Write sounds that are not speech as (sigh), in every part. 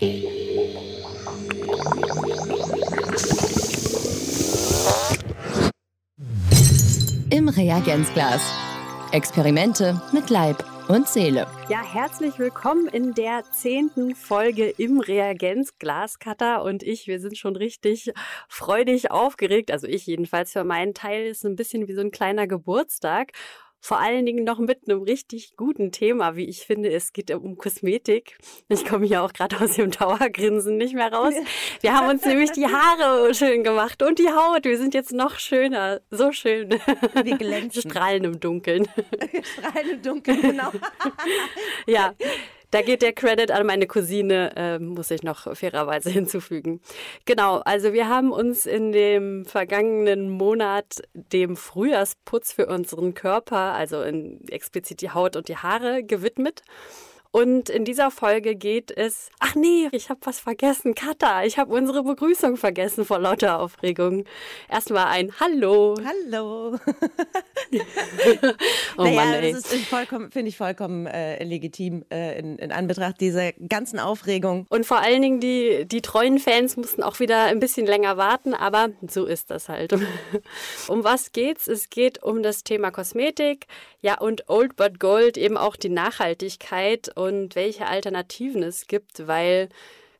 Im Reagenzglas. Experimente mit Leib und Seele. Ja, herzlich willkommen in der zehnten Folge im Reagenzglas. Katha und ich, wir sind schon richtig freudig aufgeregt. Also ich jedenfalls für meinen Teil ist ein bisschen wie so ein kleiner Geburtstag. Vor allen Dingen noch mit einem richtig guten Thema, wie ich finde. Es geht um Kosmetik. Ich komme hier auch gerade aus dem Dauergrinsen nicht mehr raus. Wir haben uns nämlich die Haare schön gemacht und die Haut. Wir sind jetzt noch schöner. So schön. Wir glänzen. Strahlen im Dunkeln. (laughs) Strahlen im Dunkeln, genau. ja. (laughs) Da geht der Credit an meine Cousine, äh, muss ich noch fairerweise (laughs) hinzufügen. Genau, also wir haben uns in dem vergangenen Monat dem Frühjahrsputz für unseren Körper, also in explizit die Haut und die Haare, gewidmet. Und in dieser Folge geht es. Ach nee, ich habe was vergessen. Katha, ich habe unsere Begrüßung vergessen vor lauter Aufregung. Erstmal ein Hallo. Hallo. (laughs) oh naja, Mann, ey. das ist vollkommen, finde ich vollkommen äh, legitim äh, in, in Anbetracht dieser ganzen Aufregung. Und vor allen Dingen die, die treuen Fans mussten auch wieder ein bisschen länger warten, aber so ist das halt. (laughs) um was geht's? Es geht um das Thema Kosmetik, ja, und Old But Gold, eben auch die Nachhaltigkeit und welche Alternativen es gibt, weil,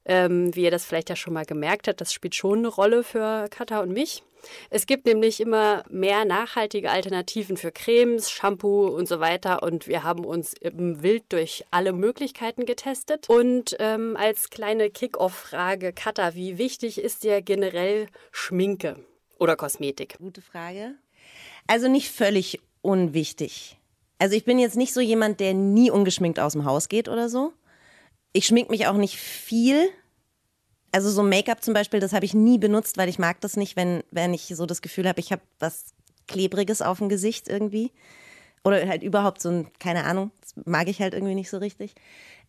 ähm, wie ihr das vielleicht ja schon mal gemerkt habt, das spielt schon eine Rolle für Katha und mich. Es gibt nämlich immer mehr nachhaltige Alternativen für Cremes, Shampoo und so weiter. Und wir haben uns im wild durch alle Möglichkeiten getestet. Und ähm, als kleine Kick-Off-Frage, Katha, wie wichtig ist dir generell Schminke oder Kosmetik? Gute Frage. Also nicht völlig unwichtig. Also ich bin jetzt nicht so jemand, der nie ungeschminkt aus dem Haus geht oder so. Ich schmink mich auch nicht viel. Also so Make-up zum Beispiel, das habe ich nie benutzt, weil ich mag das nicht, wenn, wenn ich so das Gefühl habe, ich habe was Klebriges auf dem Gesicht irgendwie. Oder halt überhaupt so ein, keine Ahnung, mag ich halt irgendwie nicht so richtig.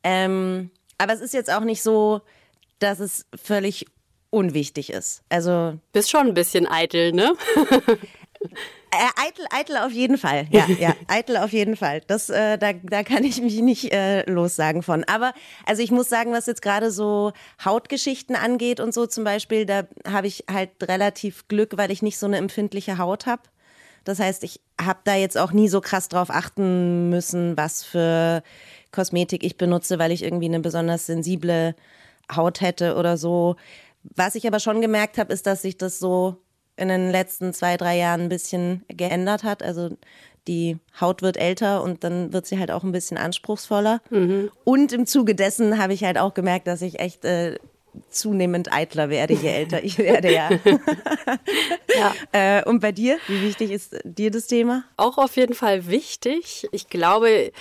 Ähm, aber es ist jetzt auch nicht so, dass es völlig unwichtig ist. Also Bist schon ein bisschen eitel, ne? (laughs) Äh, eitel, eitel auf jeden Fall. Ja, (laughs) ja, eitel auf jeden Fall. Das, äh, da, da kann ich mich nicht äh, lossagen von. Aber also ich muss sagen, was jetzt gerade so Hautgeschichten angeht und so zum Beispiel, da habe ich halt relativ Glück, weil ich nicht so eine empfindliche Haut habe. Das heißt, ich habe da jetzt auch nie so krass drauf achten müssen, was für Kosmetik ich benutze, weil ich irgendwie eine besonders sensible Haut hätte oder so. Was ich aber schon gemerkt habe, ist, dass sich das so in den letzten zwei, drei Jahren ein bisschen geändert hat. Also die Haut wird älter und dann wird sie halt auch ein bisschen anspruchsvoller. Mhm. Und im Zuge dessen habe ich halt auch gemerkt, dass ich echt äh, zunehmend eitler werde, je älter ich werde, ja. (laughs) Ja. äh, und bei dir, wie wichtig ist dir das Thema? Auch auf jeden Fall wichtig. Ich glaube,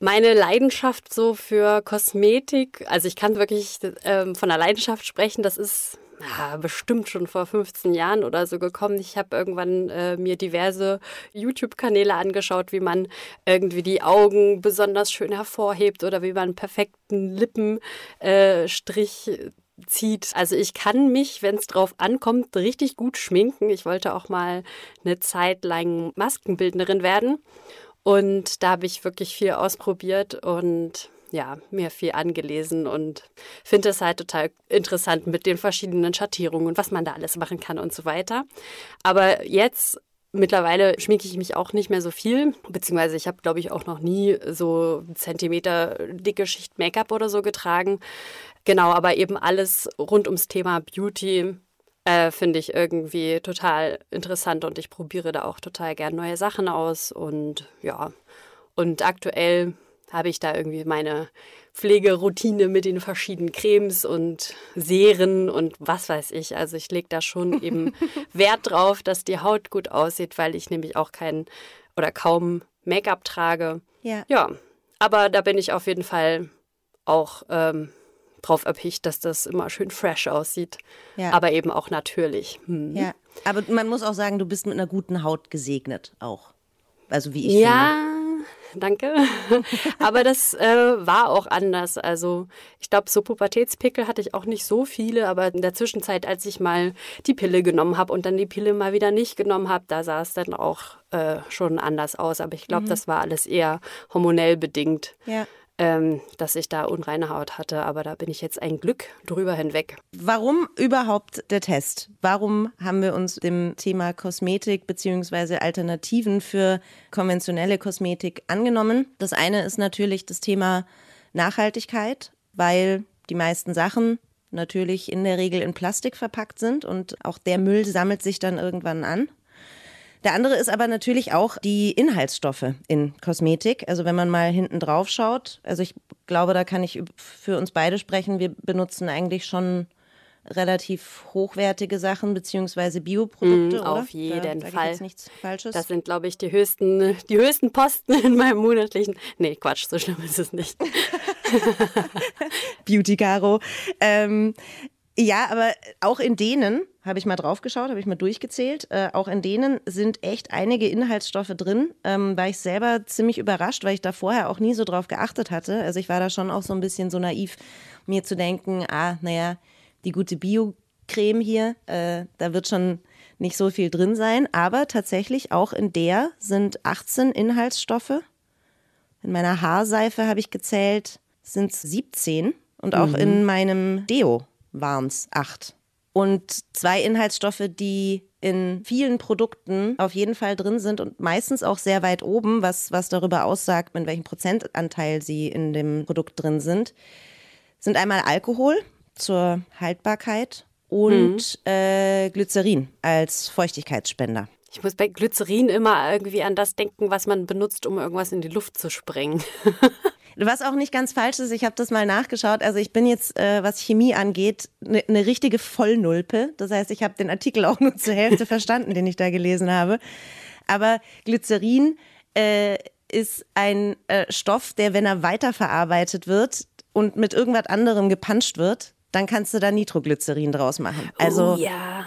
meine Leidenschaft so für Kosmetik, also ich kann wirklich ähm, von der Leidenschaft sprechen, das ist ja, bestimmt schon vor 15 Jahren oder so gekommen. Ich habe irgendwann äh, mir diverse YouTube-Kanäle angeschaut, wie man irgendwie die Augen besonders schön hervorhebt oder wie man einen perfekten Lippenstrich äh, zieht. Also ich kann mich, wenn es drauf ankommt, richtig gut schminken. Ich wollte auch mal eine Zeit lang Maskenbildnerin werden. Und da habe ich wirklich viel ausprobiert und ja, mir viel angelesen und finde es halt total interessant mit den verschiedenen Schattierungen und was man da alles machen kann und so weiter. Aber jetzt Mittlerweile schminke ich mich auch nicht mehr so viel, beziehungsweise ich habe, glaube ich, auch noch nie so Zentimeter dicke Schicht Make-up oder so getragen. Genau, aber eben alles rund ums Thema Beauty äh, finde ich irgendwie total interessant und ich probiere da auch total gern neue Sachen aus und ja, und aktuell habe ich da irgendwie meine Pflegeroutine mit den verschiedenen Cremes und Seren und was weiß ich. Also ich lege da schon (laughs) eben Wert drauf, dass die Haut gut aussieht, weil ich nämlich auch kein oder kaum Make-up trage. Ja. Ja, aber da bin ich auf jeden Fall auch ähm, drauf erpicht, dass das immer schön fresh aussieht, Ja. aber eben auch natürlich. Hm. Ja, aber man muss auch sagen, du bist mit einer guten Haut gesegnet auch. Also wie ich finde. Danke. (laughs) Aber das äh, war auch anders. Also ich glaube, so Pubertätspickel hatte ich auch nicht so viele, aber in der Zwischenzeit, als ich mal die Pille genommen habe und dann die Pille mal wieder nicht genommen habe, da sah es dann auch äh, schon anders aus. Aber ich glaube, das war alles eher hormonell bedingt. Ja. Ähm, dass ich da unreine Haut hatte. Aber da bin ich jetzt ein Glück drüber hinweg. Warum überhaupt der Test? Warum haben wir uns dem Thema Kosmetik bzw. Alternativen für konventionelle Kosmetik angenommen? Das eine ist natürlich das Thema Nachhaltigkeit, weil die meisten Sachen natürlich in der Regel in Plastik verpackt sind und auch der Müll sammelt sich dann irgendwann an. Der andere ist aber natürlich auch die Inhaltsstoffe in Kosmetik. Also wenn man mal hinten drauf schaut, also ich glaube, da kann ich für uns beide sprechen. Wir benutzen eigentlich schon relativ hochwertige Sachen beziehungsweise Bioprodukte. Mm, auf jeden da, Fall. nichts Falsches. Das sind, glaube ich, die höchsten, die höchsten Posten in meinem monatlichen. Nee, Quatsch, so schlimm ist es nicht. (laughs) Beauty Caro. Ähm, ja, aber auch in denen, habe ich mal drauf geschaut, habe ich mal durchgezählt, äh, auch in denen sind echt einige Inhaltsstoffe drin. Ähm, war ich selber ziemlich überrascht, weil ich da vorher auch nie so drauf geachtet hatte. Also ich war da schon auch so ein bisschen so naiv, mir zu denken, ah, naja, die gute Bio-Creme hier, äh, da wird schon nicht so viel drin sein. Aber tatsächlich auch in der sind 18 Inhaltsstoffe. In meiner Haarseife habe ich gezählt, sind es 17. Und auch mhm. in meinem Deo waren es acht. Und zwei Inhaltsstoffe, die in vielen Produkten auf jeden Fall drin sind und meistens auch sehr weit oben, was, was darüber aussagt, mit welchem Prozentanteil sie in dem Produkt drin sind, sind einmal Alkohol zur Haltbarkeit und mhm. äh, Glycerin als Feuchtigkeitsspender. Ich muss bei Glycerin immer irgendwie an das denken, was man benutzt, um irgendwas in die Luft zu sprengen. (laughs) Was auch nicht ganz falsch ist, ich habe das mal nachgeschaut. Also ich bin jetzt, äh, was Chemie angeht, eine ne richtige Vollnulpe. Das heißt, ich habe den Artikel auch nur zur Hälfte (laughs) verstanden, den ich da gelesen habe. Aber Glycerin äh, ist ein äh, Stoff, der, wenn er weiterverarbeitet wird und mit irgendwas anderem gepanscht wird, dann kannst du da Nitroglycerin draus machen. Also oh, ja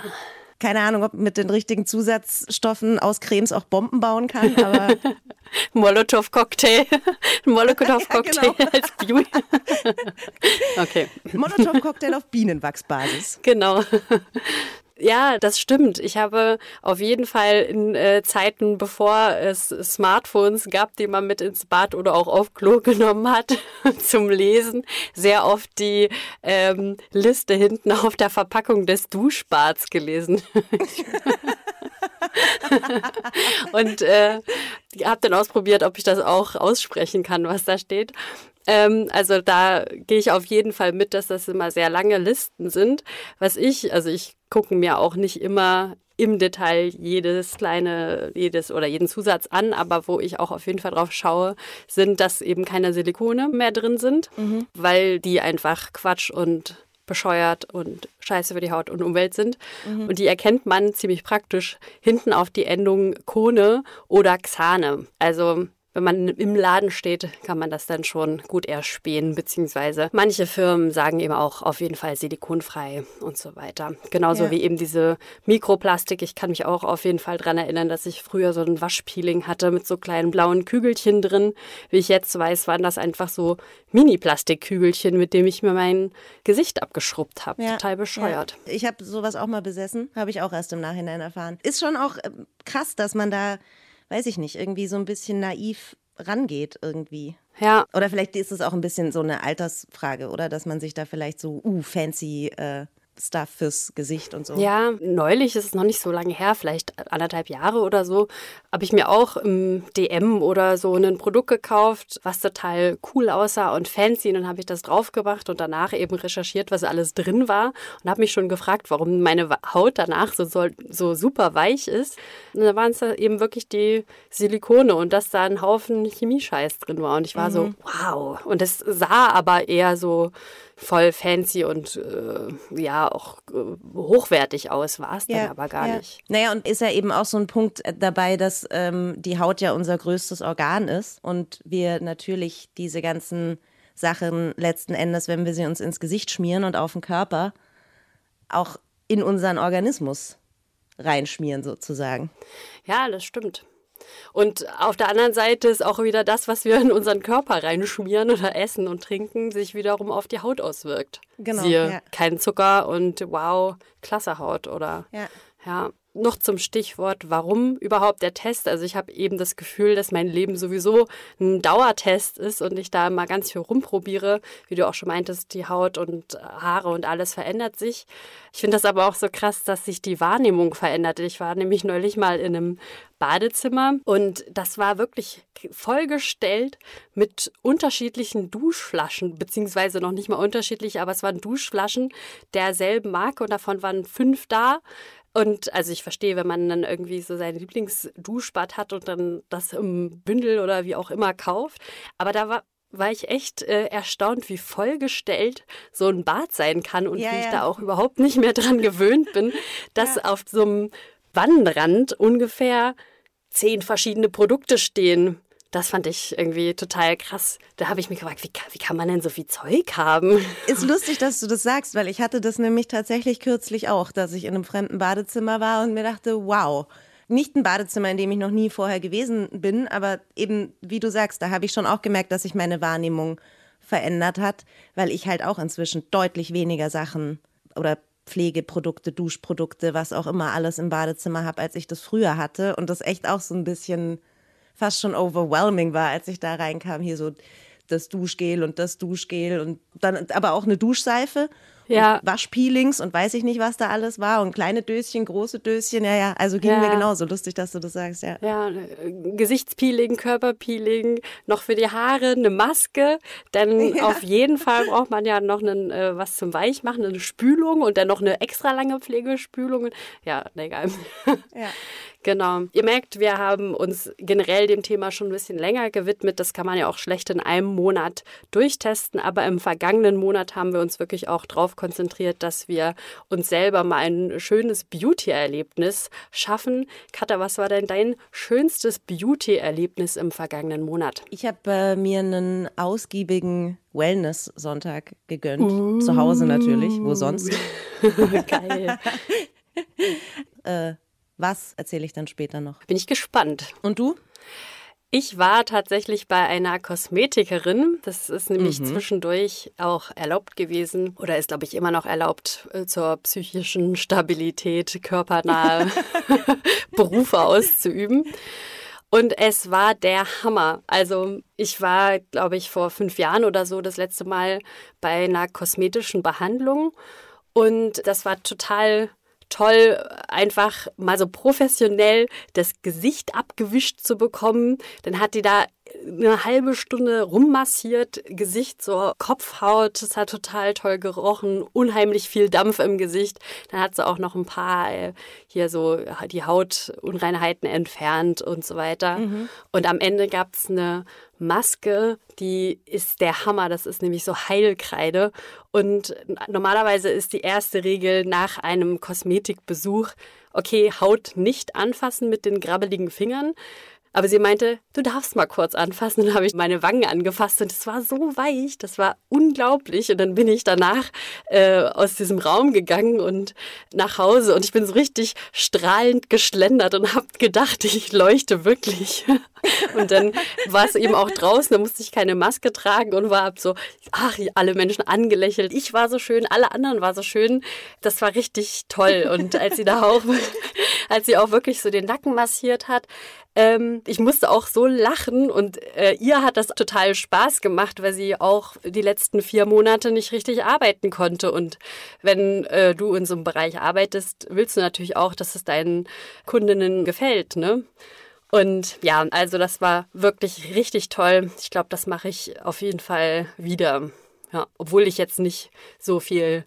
keine Ahnung, ob mit den richtigen Zusatzstoffen aus Cremes auch Bomben bauen kann, aber. (laughs) Molotow-Cocktail. (laughs) Molotow-Cocktail ja, genau. als Beauty. (laughs) okay. Molotow-Cocktail auf Bienenwachsbasis. Genau. Ja, das stimmt. Ich habe auf jeden Fall in äh, Zeiten, bevor es Smartphones gab, die man mit ins Bad oder auch auf Klo (laughs) genommen hat zum Lesen, sehr oft die ähm, Liste hinten auf der Verpackung des Duschbads gelesen. (laughs) und äh, habe dann ausprobiert, ob ich das auch aussprechen kann, was da steht. Ähm, also da gehe ich auf jeden Fall mit, dass das immer sehr lange Listen sind. Was ich, also ich gucke mir auch nicht immer im Detail jedes kleine, jedes oder jeden Zusatz an, aber wo ich auch auf jeden Fall drauf schaue, sind, dass eben keine Silikone mehr drin sind, mhm. weil die einfach Quatsch und bescheuert und scheiße für die Haut und Umwelt sind. Mhm. Und die erkennt man ziemlich praktisch hinten auf die Endung Kone oder Xane. Also wenn man im Laden steht, kann man das dann schon gut erspähen, beziehungsweise manche Firmen sagen eben auch auf jeden Fall silikonfrei und so weiter. Genauso ja. wie eben diese Mikroplastik. Ich kann mich auch auf jeden Fall daran erinnern, dass ich früher so ein Waschpeeling hatte mit so kleinen blauen Kügelchen drin. Wie ich jetzt weiß, waren das einfach so Mini-Plastikkügelchen, mit dem ich mir mein Gesicht abgeschrubbt habe. Ja. Total bescheuert. Ja. Ich habe sowas auch mal besessen, habe ich auch erst im Nachhinein erfahren. Ist schon auch äh, krass, dass man da weiß ich nicht, irgendwie so ein bisschen naiv rangeht irgendwie. Ja. Oder vielleicht ist es auch ein bisschen so eine Altersfrage, oder? Dass man sich da vielleicht so, uh, fancy äh, Stuff fürs Gesicht und so. Ja, neulich ist es noch nicht so lange her, vielleicht anderthalb Jahre oder so, habe ich mir auch im DM oder so ein Produkt gekauft, was total cool aussah und fancy. Und dann habe ich das draufgebracht und danach eben recherchiert, was alles drin war und habe mich schon gefragt, warum meine Haut danach so, so, so super weich ist. Und da waren es eben wirklich die Silikone und dass da ein Haufen Chemiescheiß drin war. Und ich war mhm. so, wow. Und es sah aber eher so voll fancy und äh, ja auch äh, hochwertig aus, war es ja, dann aber gar ja. nicht. Naja, und ist ja eben auch so ein Punkt äh, dabei, dass ähm, die Haut ja unser größtes Organ ist und wir natürlich diese ganzen Sachen letzten Endes, wenn wir sie uns ins Gesicht schmieren und auf den Körper, auch in unseren Organismus reinschmieren sozusagen. Ja, das stimmt. Und auf der anderen Seite ist auch wieder das, was wir in unseren Körper reinschmieren oder essen und trinken, sich wiederum auf die Haut auswirkt. Genau. Siehe, ja. kein Zucker und wow, klasse Haut oder ja. Ja, noch zum Stichwort, warum überhaupt der Test? Also ich habe eben das Gefühl, dass mein Leben sowieso ein Dauertest ist und ich da mal ganz viel rumprobiere. Wie du auch schon meintest, die Haut und Haare und alles verändert sich. Ich finde das aber auch so krass, dass sich die Wahrnehmung verändert. Ich war nämlich neulich mal in einem Badezimmer und das war wirklich vollgestellt mit unterschiedlichen Duschflaschen, beziehungsweise noch nicht mal unterschiedlich, aber es waren Duschflaschen derselben Marke und davon waren fünf da. Und also ich verstehe, wenn man dann irgendwie so sein Lieblingsduschbad hat und dann das im Bündel oder wie auch immer kauft. Aber da war, war ich echt äh, erstaunt, wie vollgestellt so ein Bad sein kann und ja, wie ich ja. da auch überhaupt nicht mehr dran gewöhnt bin, dass ja. auf so einem Wannenrand ungefähr zehn verschiedene Produkte stehen. Das fand ich irgendwie total krass. Da habe ich mich gefragt, wie, wie, kann man denn so viel Zeug haben? (laughs) Ist lustig, dass du das sagst, weil ich hatte das nämlich tatsächlich kürzlich auch, dass ich in einem fremden Badezimmer war und mir dachte, wow. Nicht ein Badezimmer, in dem ich noch nie vorher gewesen bin, aber eben, wie du sagst, da habe ich schon auch gemerkt, dass sich meine Wahrnehmung verändert hat, weil ich halt auch inzwischen deutlich weniger Sachen oder Pflegeprodukte, Duschprodukte, was auch immer alles im Badezimmer habe, als ich das früher hatte. Und das echt auch so ein bisschen fast schon overwhelming war, als ich da reinkam, hier so das Duschgel und das Duschgel und dann aber auch eine Duschseife. Ja. Waschpeelings und weiß ich nicht, was da alles war. Und kleine Döschen, große Döschen, ja, ja. Also ging ja. mir genauso. Lustig, dass du das sagst, ja. Ja, Gesichtspeeling, Körperpeeling, noch für die Haare eine Maske. Dann (laughs) ja. auf jeden Fall braucht man ja noch einen, äh, was zum Weichmachen, eine Spülung und dann noch eine extra lange Pflegespülung. Ja, egal. Ja. (laughs) Genau. Ihr merkt, wir haben uns generell dem Thema schon ein bisschen länger gewidmet. Das kann man ja auch schlecht in einem Monat durchtesten. Aber im vergangenen Monat haben wir uns wirklich auch darauf konzentriert, dass wir uns selber mal ein schönes Beauty-Erlebnis schaffen. Katha, was war denn dein schönstes Beauty-Erlebnis im vergangenen Monat? Ich habe äh, mir einen ausgiebigen Wellness-Sonntag gegönnt. Uh. Zu Hause natürlich. Wo sonst? (laughs) Geil. (laughs) äh, was erzähle ich dann später noch? Bin ich gespannt. Und du? Ich war tatsächlich bei einer Kosmetikerin. Das ist nämlich mhm. zwischendurch auch erlaubt gewesen oder ist, glaube ich, immer noch erlaubt äh, zur psychischen Stabilität, körpernahe (laughs) (laughs) Berufe auszuüben. Und es war der Hammer. Also ich war, glaube ich, vor fünf Jahren oder so das letzte Mal bei einer kosmetischen Behandlung. Und das war total toll, einfach mal so professionell das Gesicht abgewischt zu bekommen. Dann hat die da eine halbe Stunde rummassiert, Gesicht, so Kopfhaut, das hat total toll gerochen, unheimlich viel Dampf im Gesicht. Dann hat sie auch noch ein paar äh, hier so die Hautunreinheiten entfernt und so weiter. Mhm. Und am Ende gab es eine Maske, die ist der Hammer. Das ist nämlich so Heilkreide. Und normalerweise ist die erste Regel nach einem Kosmetikbesuch, okay, Haut nicht anfassen mit den grabbeligen Fingern. Aber sie meinte, du darfst mal kurz anfassen. Dann habe ich meine Wangen angefasst und es war so weich, das war unglaublich. Und dann bin ich danach äh, aus diesem Raum gegangen und nach Hause und ich bin so richtig strahlend geschlendert und habe gedacht, (laughs) ich leuchte wirklich. (laughs) Und dann war es eben auch draußen, da musste ich keine Maske tragen und war so, ach, alle Menschen angelächelt. Ich war so schön, alle anderen waren so schön. Das war richtig toll. Und als sie da auch, als sie auch wirklich so den Nacken massiert hat, ähm, ich musste auch so lachen und äh, ihr hat das total Spaß gemacht, weil sie auch die letzten vier Monate nicht richtig arbeiten konnte. Und wenn äh, du in so einem Bereich arbeitest, willst du natürlich auch, dass es deinen Kundinnen gefällt, ne? Und ja, also das war wirklich richtig toll. Ich glaube, das mache ich auf jeden Fall wieder. Ja, obwohl ich jetzt nicht so viel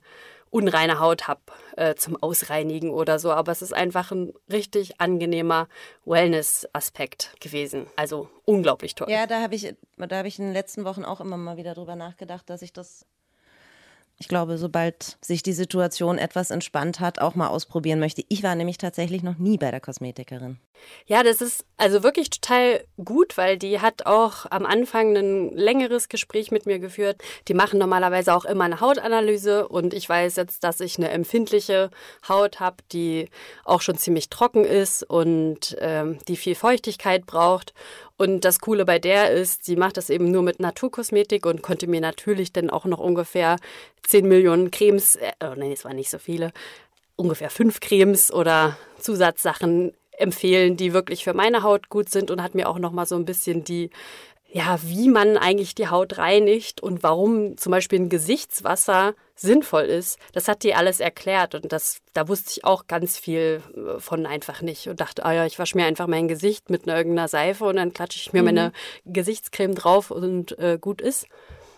unreine Haut habe äh, zum Ausreinigen oder so. Aber es ist einfach ein richtig angenehmer Wellness-Aspekt gewesen. Also unglaublich toll. Ja, da habe ich, da habe ich in den letzten Wochen auch immer mal wieder drüber nachgedacht, dass ich das ich glaube, sobald sich die Situation etwas entspannt hat, auch mal ausprobieren möchte. Ich war nämlich tatsächlich noch nie bei der Kosmetikerin. Ja, das ist also wirklich total gut, weil die hat auch am Anfang ein längeres Gespräch mit mir geführt. Die machen normalerweise auch immer eine Hautanalyse und ich weiß jetzt, dass ich eine empfindliche Haut habe, die auch schon ziemlich trocken ist und ähm, die viel Feuchtigkeit braucht. Und das Coole bei der ist, sie macht das eben nur mit Naturkosmetik und konnte mir natürlich dann auch noch ungefähr 10 Millionen Cremes, äh, oh nein, es waren nicht so viele, ungefähr fünf Cremes oder Zusatzsachen empfehlen, die wirklich für meine Haut gut sind und hat mir auch noch mal so ein bisschen die ja, wie man eigentlich die Haut reinigt und warum zum Beispiel ein Gesichtswasser sinnvoll ist. Das hat die alles erklärt und das, da wusste ich auch ganz viel äh, von einfach nicht und dachte, ah ja, ich wasche mir einfach mein Gesicht mit irgendeiner Seife und dann klatsche ich mir mhm. meine Gesichtscreme drauf und äh, gut ist.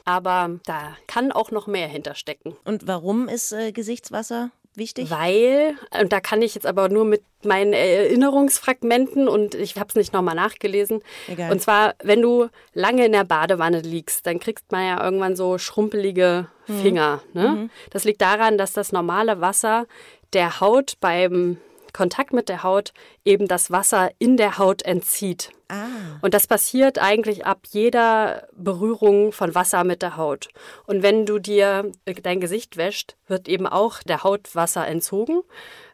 Aber da kann auch noch mehr hinterstecken. Und warum ist äh, Gesichtswasser wichtig? Weil, und da kann ich jetzt aber nur mit meinen Erinnerungsfragmenten und ich habe es nicht nochmal nachgelesen. Egal. Und zwar, wenn du lange in der Badewanne liegst, dann kriegst man ja irgendwann so schrumpelige mhm. Finger. Mhm. Ne? Mhm. Das liegt daran, dass das normale Wasser der Haut beim Kontakt mit der Haut eben das Wasser in der Haut entzieht. Ah. Und das passiert eigentlich ab jeder Berührung von Wasser mit der Haut. Und wenn du dir dein Gesicht wäscht, wird eben auch der Haut Wasser entzogen.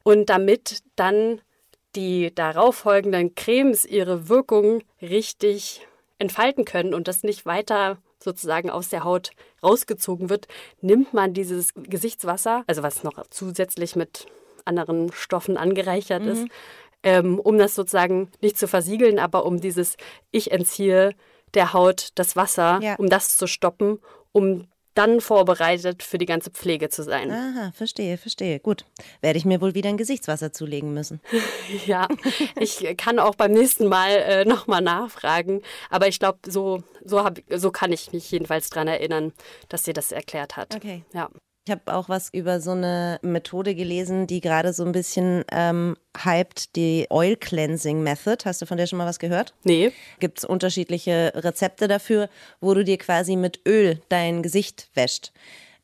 Und damit dann die darauffolgenden Cremes ihre Wirkung richtig entfalten können und das nicht weiter sozusagen aus der Haut rausgezogen wird, nimmt man dieses Gesichtswasser, also was noch zusätzlich mit anderen Stoffen angereichert mhm. ist, ähm, um das sozusagen nicht zu versiegeln, aber um dieses Ich entziehe der Haut das Wasser, ja. um das zu stoppen, um dann vorbereitet für die ganze Pflege zu sein. Aha, verstehe, verstehe. Gut. Werde ich mir wohl wieder ein Gesichtswasser zulegen müssen. (laughs) ja, ich kann auch beim nächsten Mal äh, nochmal nachfragen. Aber ich glaube, so, so, so kann ich mich jedenfalls daran erinnern, dass sie das erklärt hat. Okay. Ja. Ich habe auch was über so eine Methode gelesen, die gerade so ein bisschen ähm, hypt, die Oil Cleansing Method. Hast du von der schon mal was gehört? Nee. Gibt es unterschiedliche Rezepte dafür, wo du dir quasi mit Öl dein Gesicht wäscht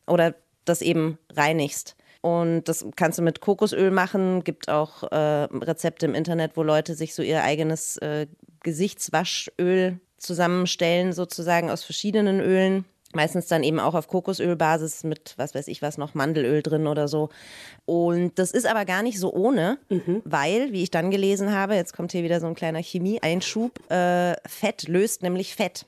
oder das eben reinigst. Und das kannst du mit Kokosöl machen. Gibt auch äh, Rezepte im Internet, wo Leute sich so ihr eigenes äh, Gesichtswaschöl zusammenstellen, sozusagen aus verschiedenen Ölen. Meistens dann eben auch auf Kokosölbasis mit, was weiß ich was, noch Mandelöl drin oder so. Und das ist aber gar nicht so ohne, mhm. weil, wie ich dann gelesen habe, jetzt kommt hier wieder so ein kleiner Chemie-Einschub, äh, Fett löst nämlich Fett.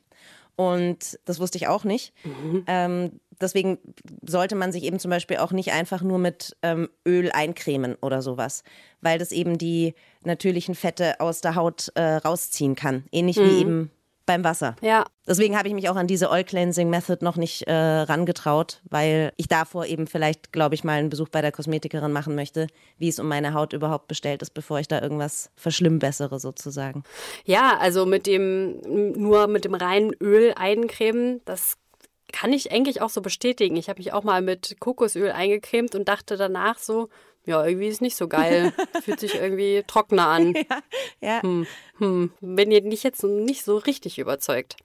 Und das wusste ich auch nicht. Mhm. Ähm, deswegen sollte man sich eben zum Beispiel auch nicht einfach nur mit ähm, Öl eincremen oder sowas, weil das eben die natürlichen Fette aus der Haut äh, rausziehen kann. Ähnlich mhm. wie eben beim Wasser. Ja. Deswegen habe ich mich auch an diese Oil Cleansing Method noch nicht äh, rangetraut, weil ich davor eben vielleicht, glaube ich, mal einen Besuch bei der Kosmetikerin machen möchte, wie es um meine Haut überhaupt bestellt ist, bevor ich da irgendwas verschlimmbessere sozusagen. Ja, also mit dem nur mit dem reinen Öl eincremen, das kann ich eigentlich auch so bestätigen. Ich habe mich auch mal mit Kokosöl eingecremt und dachte danach so, ja, irgendwie ist nicht so geil. (laughs) Fühlt sich irgendwie trockener an. Ja, ja. Hm, hm. Bin nicht jetzt nicht so richtig überzeugt.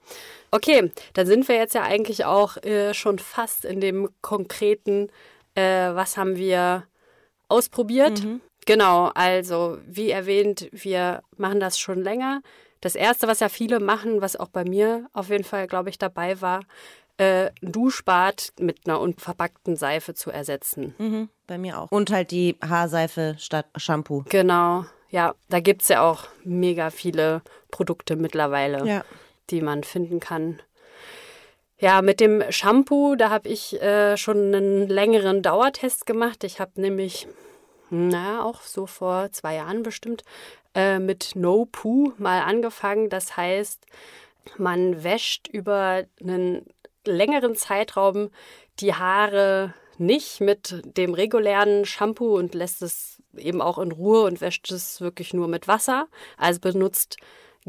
Okay, dann sind wir jetzt ja eigentlich auch äh, schon fast in dem konkreten, äh, was haben wir ausprobiert. Mhm. Genau, also wie erwähnt, wir machen das schon länger. Das Erste, was ja viele machen, was auch bei mir auf jeden Fall, glaube ich, dabei war, äh, Duschbad mit einer unverpackten Seife zu ersetzen. Mhm, bei mir auch. Und halt die Haarseife statt Shampoo. Genau, ja. Da gibt es ja auch mega viele Produkte mittlerweile, ja. die man finden kann. Ja, mit dem Shampoo, da habe ich äh, schon einen längeren Dauertest gemacht. Ich habe nämlich, naja, auch so vor zwei Jahren bestimmt, äh, mit No Poo mal angefangen. Das heißt, man wäscht über einen längeren Zeitraum die Haare nicht mit dem regulären Shampoo und lässt es eben auch in Ruhe und wäscht es wirklich nur mit Wasser. Also benutzt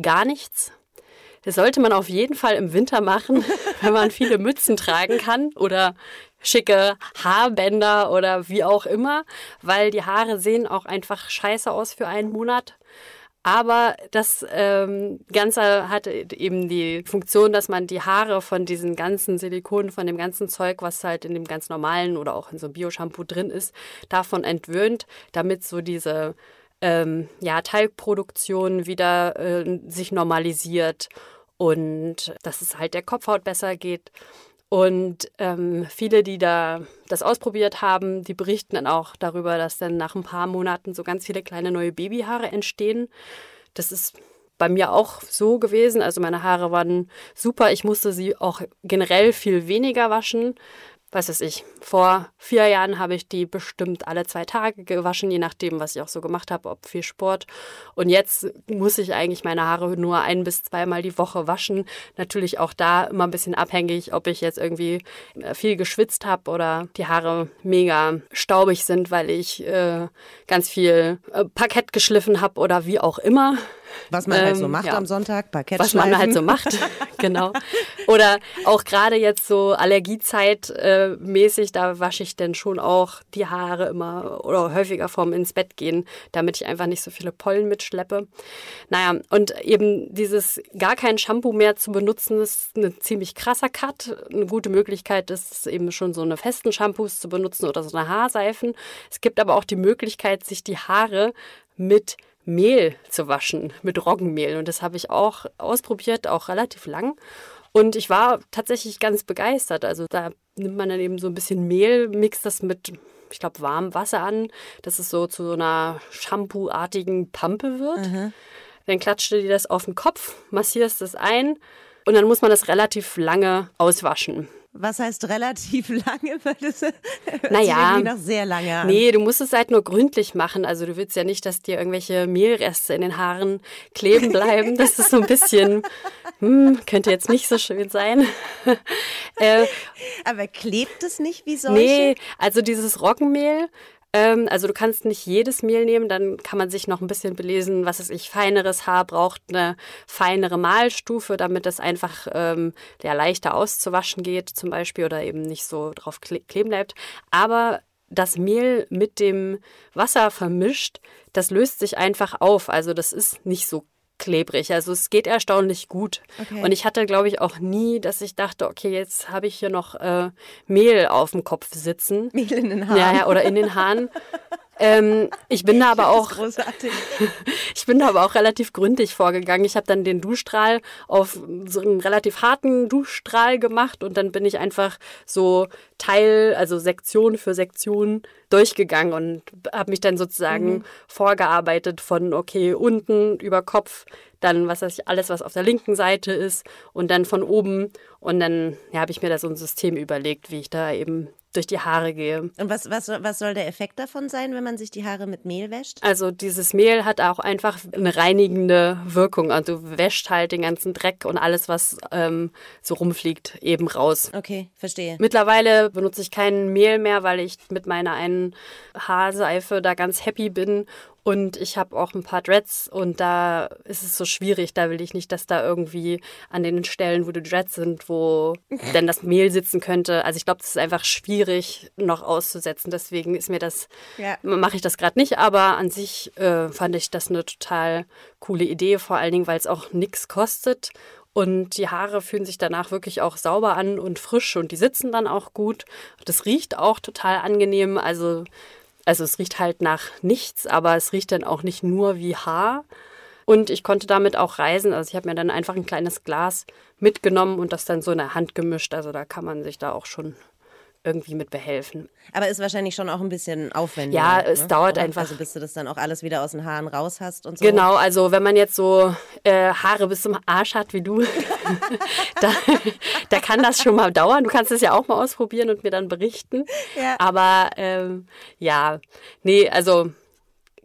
gar nichts. Das sollte man auf jeden Fall im Winter machen, (laughs) wenn man viele Mützen tragen kann oder schicke Haarbänder oder wie auch immer, weil die Haare sehen auch einfach scheiße aus für einen Monat. Aber das ähm, Ganze hat eben die Funktion, dass man die Haare von diesen ganzen Silikonen, von dem ganzen Zeug, was halt in dem ganz normalen oder auch in so einem Bioshampoo drin ist, davon entwöhnt, damit so diese ähm, ja, Teigproduktion wieder äh, sich normalisiert und dass es halt der Kopfhaut besser geht. Und ähm, viele, die da das ausprobiert haben, die berichten dann auch darüber, dass dann nach ein paar Monaten so ganz viele kleine neue Babyhaare entstehen. Das ist bei mir auch so gewesen. Also meine Haare waren super. Ich musste sie auch generell viel weniger waschen. Was weiß ich, vor vier Jahren habe ich die bestimmt alle zwei Tage gewaschen, je nachdem, was ich auch so gemacht habe, ob viel Sport. Und jetzt muss ich eigentlich meine Haare nur ein bis zweimal die Woche waschen. Natürlich auch da immer ein bisschen abhängig, ob ich jetzt irgendwie äh, viel geschwitzt habe oder die Haare mega staubig sind, weil ich äh, ganz viel äh, Parkett geschliffen habe oder wie auch immer. Was man ähm, halt so ähm, macht ja. am Sonntag, Parkett Was man halt so macht, (laughs) genau. Oder auch gerade jetzt so Allergiezeit äh, mäßig, da wasche ich dann schon auch die Haare immer oder häufiger vorm ins Bett gehen, damit ich einfach nicht so viele Pollen mitschleppe. Naja, und eben dieses gar kein Shampoo mehr zu benutzen, ist ein ziemlich krasser Cut. Eine gute Möglichkeit ist eben schon so eine festen Shampoos zu benutzen oder so eine Haarseifen. Es gibt aber auch die Möglichkeit, sich die Haare mit Mehl zu waschen, mit Roggenmehl. Und das habe ich auch ausprobiert, auch relativ lang. Und ich war tatsächlich ganz begeistert. Also da nimmt man dann eben so ein bisschen Mehl, mixt das mit, ich glaube, warmem Wasser an, dass es so zu so einer Shampoo-artigen Pampe wird. Mhm. Dann klatscht du dir das auf den Kopf, massierst es ein und dann muss man das relativ lange auswaschen. Was heißt relativ (laughs) lange? Weil das naja, noch sehr lange an. Nee, du musst es halt nur gründlich machen. Also du willst ja nicht, dass dir irgendwelche Mehlreste in den Haaren kleben bleiben. (laughs) Das ist so ein bisschen, hm, könnte jetzt nicht so schön sein. (laughs) äh, Aber klebt es nicht wie solche? Nee, also dieses Roggenmehl, ähm, also du kannst nicht jedes Mehl nehmen, dann kann man sich noch ein bisschen belesen, was es ich, feineres Haar braucht, eine feinere Mahlstufe, damit es einfach ähm, ja, leichter auszuwaschen geht zum Beispiel oder eben nicht so drauf kleben bleibt. Aber das Mehl mit dem Wasser vermischt, das löst sich einfach auf. Also das ist nicht so klebrig. Also es geht erstaunlich gut. Okay. Und ich hatte, glaube ich, auch nie, dass ich dachte, okay, jetzt habe ich hier noch äh, Mehl auf dem Kopf sitzen. Mehl in den Haaren. Ja, ja oder in den Haaren. (laughs) Ähm, ich bin da aber auch. (laughs) ich bin da aber auch relativ gründlich vorgegangen. Ich habe dann den Duschstrahl auf so einen relativ harten Duschstrahl gemacht und dann bin ich einfach so Teil, also Sektion für Sektion durchgegangen und habe mich dann sozusagen mhm. vorgearbeitet von okay unten über Kopf, dann was weiß ich alles was auf der linken Seite ist und dann von oben und dann ja, habe ich mir da so ein System überlegt, wie ich da eben durch die Haare gehe. Und was, was, was soll der Effekt davon sein, wenn man sich die Haare mit Mehl wäscht? Also dieses Mehl hat auch einfach eine reinigende Wirkung. Also du wäscht halt den ganzen Dreck und alles, was ähm, so rumfliegt, eben raus. Okay, verstehe. Mittlerweile benutze ich kein Mehl mehr, weil ich mit meiner einen Haarseife da ganz happy bin und ich habe auch ein paar Dreads und da ist es so schwierig. Da will ich nicht, dass da irgendwie an den Stellen, wo die Dreads sind, wo (laughs) denn das Mehl sitzen könnte. Also ich glaube, das ist einfach schwierig noch auszusetzen. Deswegen ist mir das, ja. mache ich das gerade nicht. Aber an sich äh, fand ich das eine total coole Idee, vor allen Dingen, weil es auch nichts kostet. Und die Haare fühlen sich danach wirklich auch sauber an und frisch und die sitzen dann auch gut. Das riecht auch total angenehm. Also also es riecht halt nach nichts, aber es riecht dann auch nicht nur wie Haar. Und ich konnte damit auch reisen. Also ich habe mir dann einfach ein kleines Glas mitgenommen und das dann so in der Hand gemischt. Also da kann man sich da auch schon irgendwie mit behelfen. Aber ist wahrscheinlich schon auch ein bisschen aufwendig. Ja, es ne? dauert einfach. Also bis du das dann auch alles wieder aus den Haaren raus hast und so. Genau, also wenn man jetzt so äh, Haare bis zum Arsch hat wie du, (laughs) da, da, kann das schon mal dauern. Du kannst es ja auch mal ausprobieren und mir dann berichten. Ja. Aber ähm, ja, nee, also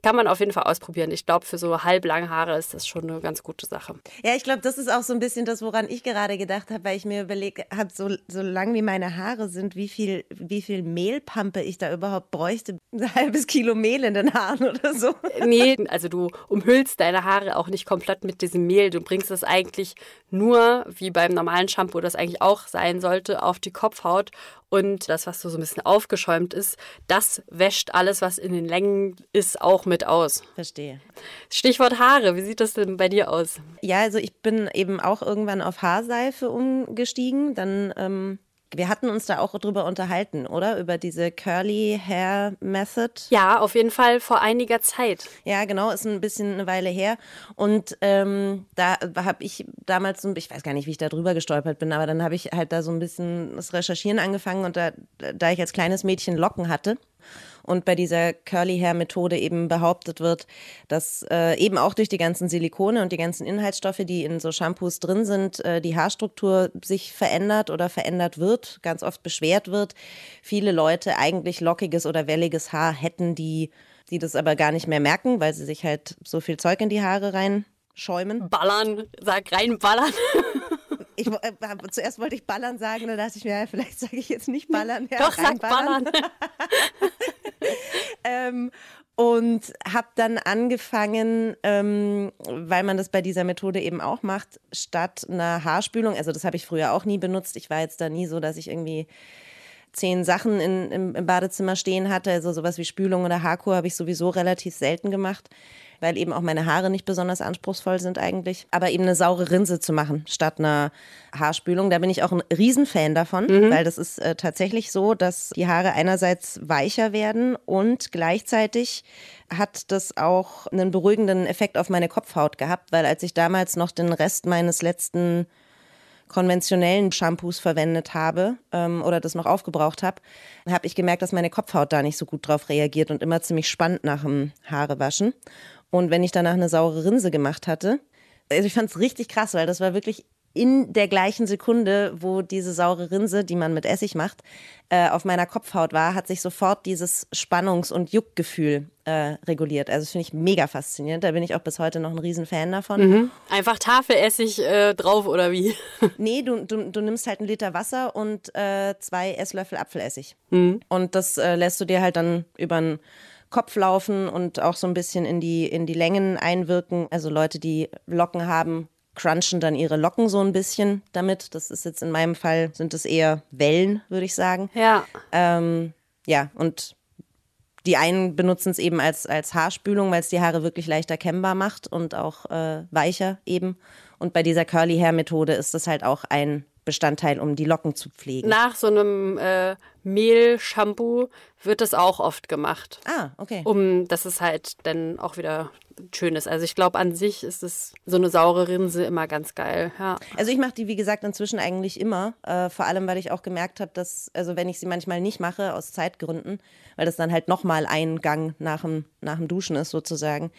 kann man auf jeden Fall ausprobieren. Ich glaube, für so halblange Haare ist das schon eine ganz gute Sache. Ja, ich glaube, das ist auch so ein bisschen das, woran ich gerade gedacht habe, weil ich mir überlegt habe, so, so lang wie meine Haare sind, wie viel, wie viel Mehlpampe ich da überhaupt bräuchte. (laughs) Ein halbes Kilo Mehl in den Haaren oder so. Nee, also du umhüllst deine Haare auch nicht komplett mit diesem Mehl. Du bringst es eigentlich nur, wie beim normalen Shampoo das eigentlich auch sein sollte, auf die Kopfhaut und das, was so, ein bisschen aufgeschäumt ist, das wäscht alles, was in den Längen ist, auch mit aus. Verstehe. Stichwort Haare, wie sieht das denn bei dir aus? Ja, also ich bin eben auch irgendwann auf Haarseife umgestiegen. Dann ähm, wir hatten uns da auch drüber unterhalten, oder? Über diese Curly Hair Method. Ja, auf jeden Fall vor einiger Zeit. Ja, genau, ist ein bisschen eine Weile her. Und ähm, da habe ich damals so, ich weiß gar nicht, wie ich da drüber gestolpert bin, aber dann habe ich halt da so ein bisschen das Recherchieren angefangen und da, da ich als kleines Mädchen Locken hatte, und bei dieser Curly Hair Methode eben behauptet wird, dass äh, eben auch durch die ganzen Silikone und die ganzen Inhaltsstoffe, die in so Shampoos drin sind, äh, die Haarstruktur sich verändert oder verändert wird, ganz oft beschwert wird. Viele Leute eigentlich lockiges oder welliges Haar hätten, die die das aber gar nicht mehr merken, weil sie sich halt so viel Zeug in die Haare reinschäumen. Ballern, sag rein ballern. Ich, äh, zuerst wollte ich ballern sagen, dann dachte ich mir, ja, vielleicht sage ich jetzt nicht ballern. Ja, Doch, sag ballern. (laughs) (laughs) ähm, und habe dann angefangen, ähm, weil man das bei dieser Methode eben auch macht, statt einer Haarspülung, also das habe ich früher auch nie benutzt. Ich war jetzt da nie so, dass ich irgendwie zehn Sachen in, im, im Badezimmer stehen hatte. Also sowas wie Spülung oder Haarkur habe ich sowieso relativ selten gemacht, weil eben auch meine Haare nicht besonders anspruchsvoll sind eigentlich. Aber eben eine saure Rinse zu machen statt einer Haarspülung, da bin ich auch ein Riesenfan davon, mhm. weil das ist äh, tatsächlich so, dass die Haare einerseits weicher werden und gleichzeitig hat das auch einen beruhigenden Effekt auf meine Kopfhaut gehabt, weil als ich damals noch den Rest meines letzten konventionellen Shampoos verwendet habe ähm, oder das noch aufgebraucht habe, habe ich gemerkt, dass meine Kopfhaut da nicht so gut drauf reagiert und immer ziemlich spannt nach dem Haarewaschen. Und wenn ich danach eine saure Rinse gemacht hatte, also ich fand es richtig krass, weil das war wirklich in der gleichen Sekunde, wo diese saure Rinse, die man mit Essig macht, äh, auf meiner Kopfhaut war, hat sich sofort dieses Spannungs- und Juckgefühl äh, reguliert. Also das finde ich mega faszinierend. Da bin ich auch bis heute noch ein Riesenfan davon. Mhm. Einfach Tafelessig äh, drauf oder wie? (laughs) nee, du, du, du, nimmst halt einen Liter Wasser und äh, zwei Esslöffel Apfelessig. Mhm. Und das äh, lässt du dir halt dann über den Kopf laufen und auch so ein bisschen in die, in die Längen einwirken. Also Leute, die Locken haben, crunchen dann ihre Locken so ein bisschen damit. Das ist jetzt in meinem Fall, sind es eher Wellen, würde ich sagen. Ja. Ähm, ja, und die einen benutzen es eben als, als Haarspülung, weil es die Haare wirklich leichter kennbar macht und auch äh, weicher eben. Und bei dieser Curly Hair Methode ist das halt auch ein Bestandteil, um die Locken zu pflegen. Nach so einem äh, Mehl-Shampoo wird das auch oft gemacht. Ah, okay. Um, dass es halt dann auch wieder schön ist. Also ich glaube, an sich ist es so eine saure Rinse immer ganz geil. Ja. Also ich mache die, wie gesagt, inzwischen eigentlich immer. Äh, vor allem, weil ich auch gemerkt habe, dass, also wenn ich sie manchmal nicht mache, aus Zeitgründen, weil das dann halt nochmal ein Gang nach dem, nach dem Duschen ist sozusagen,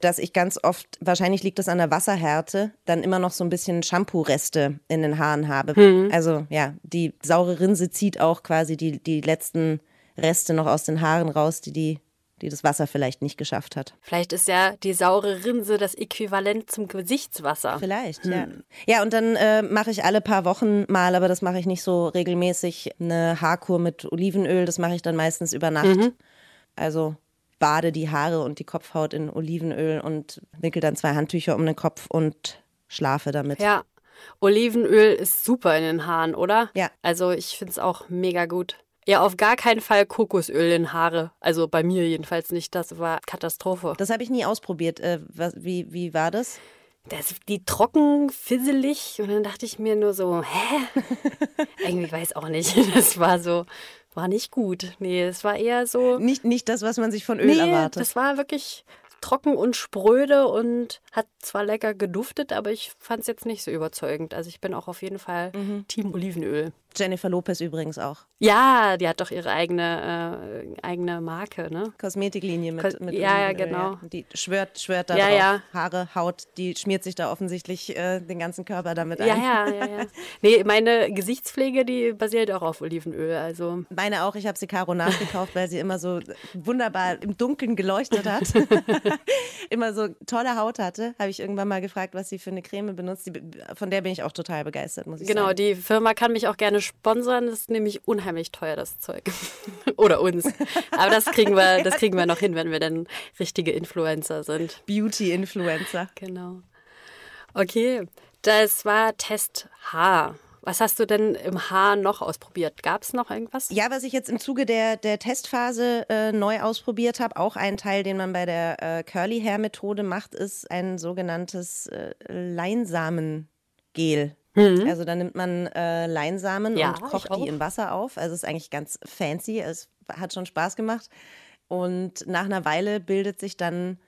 dass ich ganz oft, wahrscheinlich liegt das an der Wasserhärte, dann immer noch so ein bisschen Shampoo-Reste in den Haaren habe. Mhm. Also ja, die saure Rinse zieht auch quasi die, die letzten Reste noch aus den Haaren raus, die die die das Wasser vielleicht nicht geschafft hat. Vielleicht ist ja die saure Rinse das Äquivalent zum Gesichtswasser. Vielleicht, hm. ja. Ja, und dann äh, mache ich alle paar Wochen mal, aber das mache ich nicht so regelmäßig, eine Haarkur mit Olivenöl. Das mache ich dann meistens über Nacht. Mhm. Also bade die Haare und die Kopfhaut in Olivenöl und wickel dann zwei Handtücher um den Kopf und schlafe damit. Ja, Olivenöl ist super in den Haaren, oder? Ja. Also ich finde es auch mega gut. Ja, auf gar keinen Fall Kokosöl in Haare. Also bei mir jedenfalls nicht. Das war Katastrophe. Das habe ich nie ausprobiert. Äh, was, wie, wie war das? Das, die trocken, fisselig. Und dann dachte ich mir nur so, hä? (laughs) Irgendwie weiß auch nicht. (laughs) Das war so, war nicht gut. Nee, es war eher so. Nicht, nicht das, was man sich von Öl nee, erwartet. Das war wirklich trocken und spröde und hat zwar lecker geduftet, aber ich fand es jetzt nicht so überzeugend. Also ich bin auch auf jeden Fall mhm. Team Olivenöl. Jennifer Lopez übrigens auch. Ja, die hat doch ihre eigene, äh, eigene Marke, ne? Kosmetiklinie mit, Kos mit Ja, ja, genau. Die schwört, schwört da ja, drauf. Ja. Haare, Haut, die schmiert sich da offensichtlich äh, den ganzen Körper damit ein. Ja, ja, ja, ja. Nee, meine Gesichtspflege, die basiert auch auf Olivenöl. Also. Meine auch, ich habe sie Caro nachgekauft, weil sie immer so wunderbar im Dunkeln geleuchtet hat. (laughs) immer so tolle Haut hatte. Habe ich irgendwann mal gefragt, was sie für eine Creme benutzt. Die, von der bin ich auch total begeistert, muss ich genau, sagen. Genau, die Firma kann mich auch gerne sponsern. Das ist nämlich unheimlich teuer, das Zeug. (laughs) Oder uns. Aber das kriegen wir, das kriegen wir noch hin, wenn wir dann richtige Influencer sind. Beauty-Influencer. Genau. Okay, das war Test H. Was hast du denn im Haar noch ausprobiert? Gab es noch irgendwas? Ja, was ich jetzt im Zuge der, der Testphase äh, neu ausprobiert habe, auch ein Teil, den man bei der äh, Curly Hair Methode macht, ist ein sogenanntes äh, Leinsamengel. Mhm. Also da nimmt man äh, Leinsamen ja, und kocht die in Wasser auf. Also es ist eigentlich ganz fancy. Es hat schon Spaß gemacht. Und nach einer Weile bildet sich dann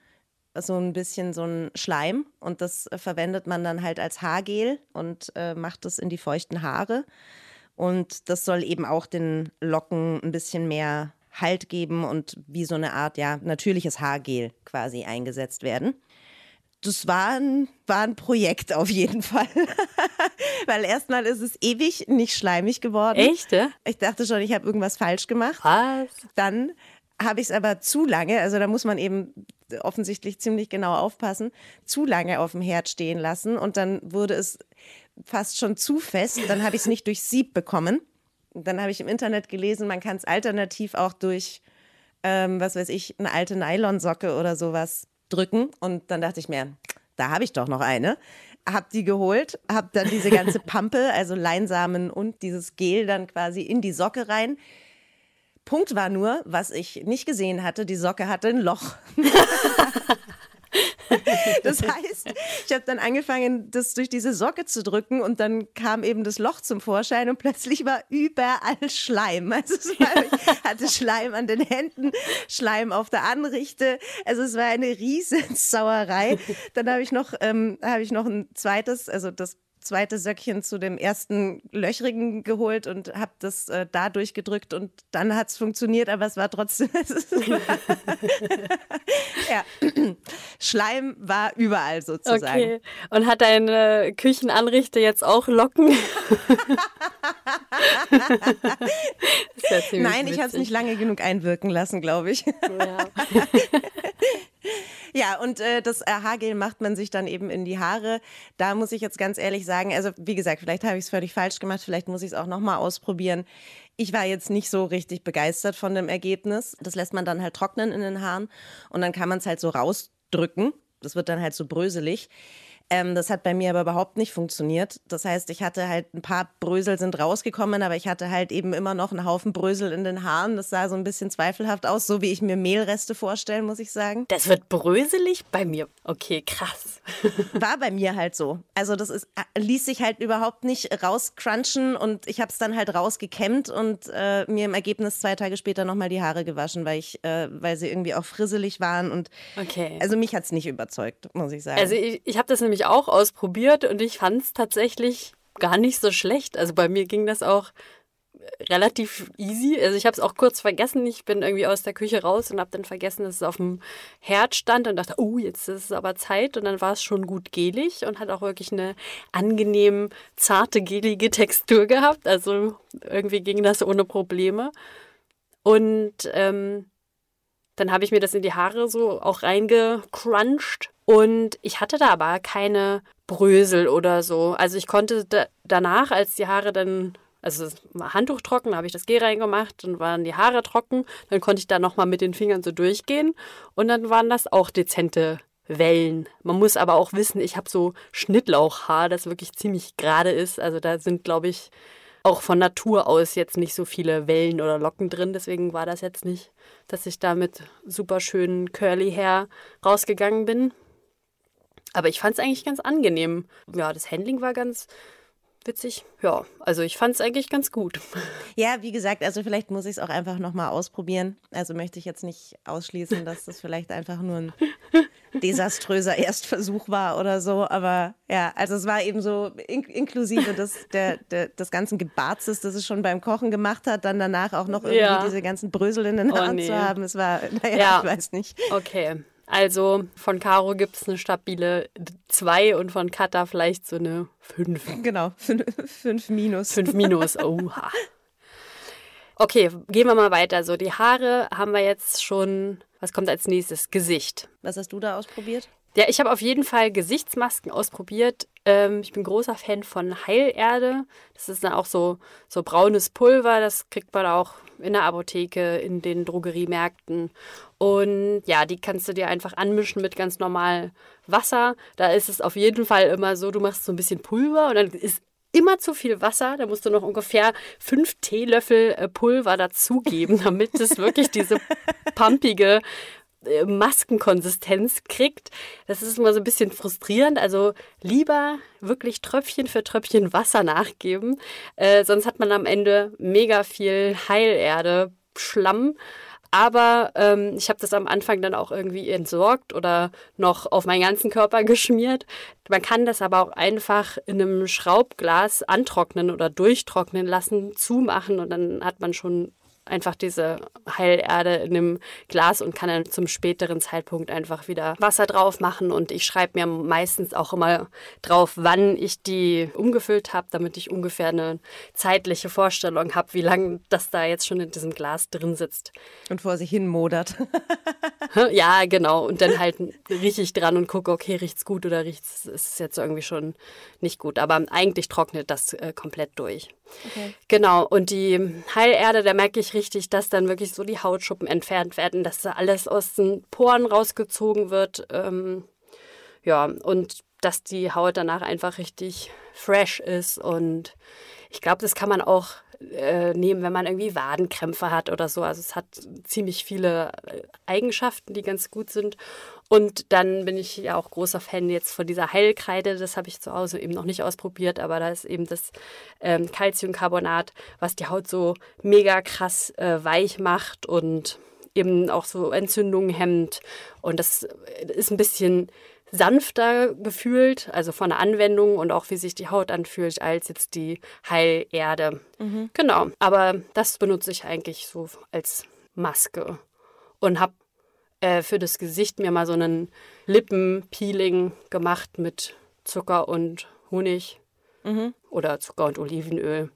so ein bisschen so ein Schleim und das verwendet man dann halt als Haargel und äh, macht das in die feuchten Haare. Und das soll eben auch den Locken ein bisschen mehr Halt geben und wie so eine Art, ja, natürliches Haargel quasi eingesetzt werden. Das war ein, war ein Projekt auf jeden Fall. (laughs) Weil erstmal ist es ewig nicht schleimig geworden. Echt? Ja? Ich dachte schon, ich habe irgendwas falsch gemacht. Was? Dann habe ich es aber zu lange, also da muss man eben offensichtlich ziemlich genau aufpassen, zu lange auf dem Herd stehen lassen und dann wurde es fast schon zu fest. Dann habe ich es nicht durch Sieb bekommen. Dann habe ich im Internet gelesen, man kann es alternativ auch durch, ähm, was weiß ich, eine alte Nylonsocke oder sowas drücken. Und dann dachte ich mir, da habe ich doch noch eine. Hab die geholt, hab dann diese ganze (laughs) Pampe, also Leinsamen und dieses Gel dann quasi in die Socke rein. Punkt war nur, was ich nicht gesehen hatte, die Socke hatte ein Loch. (laughs) (laughs) Das heißt, ich habe dann angefangen, das durch diese Socke zu drücken und dann kam eben das Loch zum Vorschein und plötzlich war überall Schleim. Also es war, (laughs) ich hatte Schleim an den Händen, Schleim auf der Anrichte. Also es war eine riesen Sauerei. Dann habe ich noch, ähm, habe ich noch ein zweites, also das zweite Söckchen zu dem ersten löchrigen geholt und habe das äh, da durchgedrückt und dann hat es funktioniert, aber es war trotzdem. (laughs) ja. Schleim war überall sozusagen. Okay. Und hat deine Küchenanrichte jetzt auch Locken? (laughs) ja Nein, ich habe es nicht lange genug einwirken lassen, glaube ich. Ja. (laughs) Ja, und äh, das Haargel macht man sich dann eben in die Haare. Da muss ich jetzt ganz ehrlich sagen, also wie gesagt, vielleicht habe ich es völlig falsch gemacht, vielleicht muss ich es auch nochmal ausprobieren. Ich war jetzt nicht so richtig begeistert von dem Ergebnis. Das lässt man dann halt trocknen in den Haaren und dann kann man es halt so rausdrücken. Das wird dann halt so bröselig. Ähm, das hat bei mir aber überhaupt nicht funktioniert. Das heißt, ich hatte halt ein paar Brösel sind rausgekommen, aber ich hatte halt eben immer noch einen Haufen Brösel in den Haaren. Das sah so ein bisschen zweifelhaft aus, so wie ich mir Mehlreste vorstellen, muss ich sagen. Das wird bröselig bei mir. Okay, krass. (laughs) War bei mir halt so. Also das ist, äh, ließ sich halt überhaupt nicht rauscrunchen und ich habe es dann halt rausgekämmt und äh, mir im Ergebnis zwei Tage später nochmal die Haare gewaschen, weil ich, äh, weil sie irgendwie auch frisselig waren und okay. also mich hat es nicht überzeugt, muss ich sagen. Also ich, ich habe das nämlich nämlich auch ausprobiert und ich fand es tatsächlich gar nicht so schlecht. Also bei mir ging das auch relativ easy. Also ich habe es auch kurz vergessen. Ich bin irgendwie aus der Küche raus und habe dann vergessen, dass es auf dem Herd stand und dachte, oh, jetzt ist es aber Zeit. Und dann war es schon gut gelig und hat auch wirklich eine angenehm zarte, gelige Textur gehabt. Also irgendwie ging das ohne Probleme. Und ähm, dann habe ich mir das in die Haare so auch reingecrunched und ich hatte da aber keine Brösel oder so. Also ich konnte da, danach, als die Haare dann, also das Handtuch trocken, habe ich das Gel reingemacht, dann waren die Haare trocken, dann konnte ich da nochmal mit den Fingern so durchgehen und dann waren das auch dezente Wellen. Man muss aber auch wissen, ich habe so Schnittlauchhaar, das wirklich ziemlich gerade ist. Also da sind, glaube ich, auch von Natur aus jetzt nicht so viele Wellen oder Locken drin. Deswegen war das jetzt nicht, dass ich da mit super schönen Curly Hair rausgegangen bin. Aber ich fand es eigentlich ganz angenehm. Ja, das Handling war ganz witzig. Ja, also ich fand es eigentlich ganz gut. (laughs) Ja, wie gesagt, also vielleicht muss ich es auch einfach nochmal ausprobieren. Also möchte ich jetzt nicht ausschließen, dass das vielleicht einfach nur ein (laughs) desaströser Erstversuch war oder so. Aber ja, also es war eben so in inklusive des, der, der, des ganzen Gebarzes, das es schon beim Kochen gemacht hat, dann danach auch noch irgendwie ja. diese ganzen Brösel in den oh, Haaren nee. zu haben. Es war, (laughs) naja, ja. ich weiß nicht. Okay. Also von Caro gibt es eine stabile 2 und von Kata vielleicht so eine 5. Genau, 5 minus. 5 minus, oha. Okay, gehen wir mal weiter. So, die Haare haben wir jetzt schon. Was kommt als nächstes? Gesicht. Was hast du da ausprobiert? Ja, ich habe auf jeden Fall Gesichtsmasken ausprobiert. Ähm, ich bin großer Fan von Heilerde. Das ist dann auch so, so braunes Pulver. Das kriegt man auch in der Apotheke, in den Drogeriemärkten. Und ja, die kannst du dir einfach anmischen mit ganz normal Wasser. Da ist es auf jeden Fall immer so, du machst so ein bisschen Pulver und dann ist immer zu viel Wasser. Da musst du noch ungefähr fünf Teelöffel äh, Pulver dazugeben, (laughs) damit es wirklich diese pumpige äh, Maskenkonsistenz kriegt. Das ist immer so ein bisschen frustrierend. Also lieber wirklich Tröpfchen für Tröpfchen Wasser nachgeben. Äh, sonst hat man am Ende mega viel Heilerde, Schlamm. Aber ähm, ich habe das am Anfang dann auch irgendwie entsorgt oder noch auf meinen ganzen Körper geschmiert. Man kann das aber auch einfach in einem Schraubglas antrocknen oder durchtrocknen lassen, zumachen und dann hat man schon einfach diese Heilerde in einem Glas und kann dann zum späteren Zeitpunkt einfach wieder Wasser drauf machen. Und ich schreibe mir meistens auch immer drauf, wann ich die umgefüllt habe, damit ich ungefähr eine zeitliche Vorstellung habe, wie lange das da jetzt schon in diesem Glas drin sitzt. Und vor sich hin modert. (laughs) ja, genau. Und dann halt rieche ich dran und gucke, okay, riecht's gut oder riecht's, ist es jetzt irgendwie schon nicht gut. Aber eigentlich trocknet das äh, komplett durch. Okay. Genau, und die Heilerde, da merke ich richtig, dass dann wirklich so die Hautschuppen entfernt werden, dass da alles aus den Poren rausgezogen wird. Ähm, ja, und dass die Haut danach einfach richtig fresh ist. Und ich glaube, das kann man auch äh, nehmen, wenn man irgendwie Wadenkrämpfe hat oder so. Also es hat ziemlich viele äh, Eigenschaften, die ganz gut sind. Und dann bin ich ja auch großer Fan jetzt von dieser Heilkreide. Das habe ich zu Hause eben noch nicht ausprobiert, aber da ist eben das ähm, Calciumcarbonat, was die Haut so mega krass äh, weich macht und eben auch so Entzündungen hemmt. Und das ist ein bisschen sanfter gefühlt, also von der Anwendung und auch wie sich die Haut anfühlt, als jetzt die Heilerde. Mhm. Genau, aber das benutze ich eigentlich so als Maske und habe äh, für das Gesicht mir mal so einen Lippenpeeling gemacht mit Zucker und Honig mhm. oder Zucker und Olivenöl.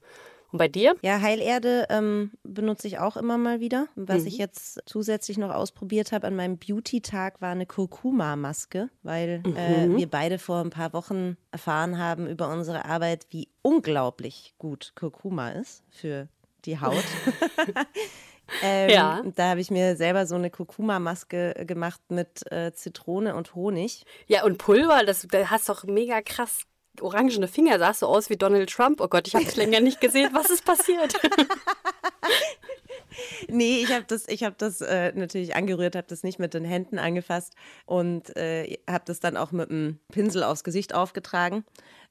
Und bei dir? Ja, Heilerde ähm, benutze ich auch immer mal wieder. Was mhm. ich jetzt zusätzlich noch ausprobiert habe an meinem Beauty-Tag war eine Kurkuma-Maske, weil äh, mhm. äh, wir beide vor ein paar Wochen erfahren haben über unsere Arbeit, wie unglaublich gut Kurkuma ist für die Haut. (laughs) ähm, ja. Da habe ich mir selber so eine Kurkuma-Maske gemacht mit äh, Zitrone und Honig. Ja, und Pulver, das, das hast doch mega krass orangene Finger, sahst du aus wie Donald Trump. Oh Gott, ich habe es länger nicht gesehen. Was ist passiert? (laughs) nee, ich habe das, ich hab das äh, natürlich angerührt, habe das nicht mit den Händen angefasst und äh, habe das dann auch mit einem Pinsel aufs Gesicht aufgetragen.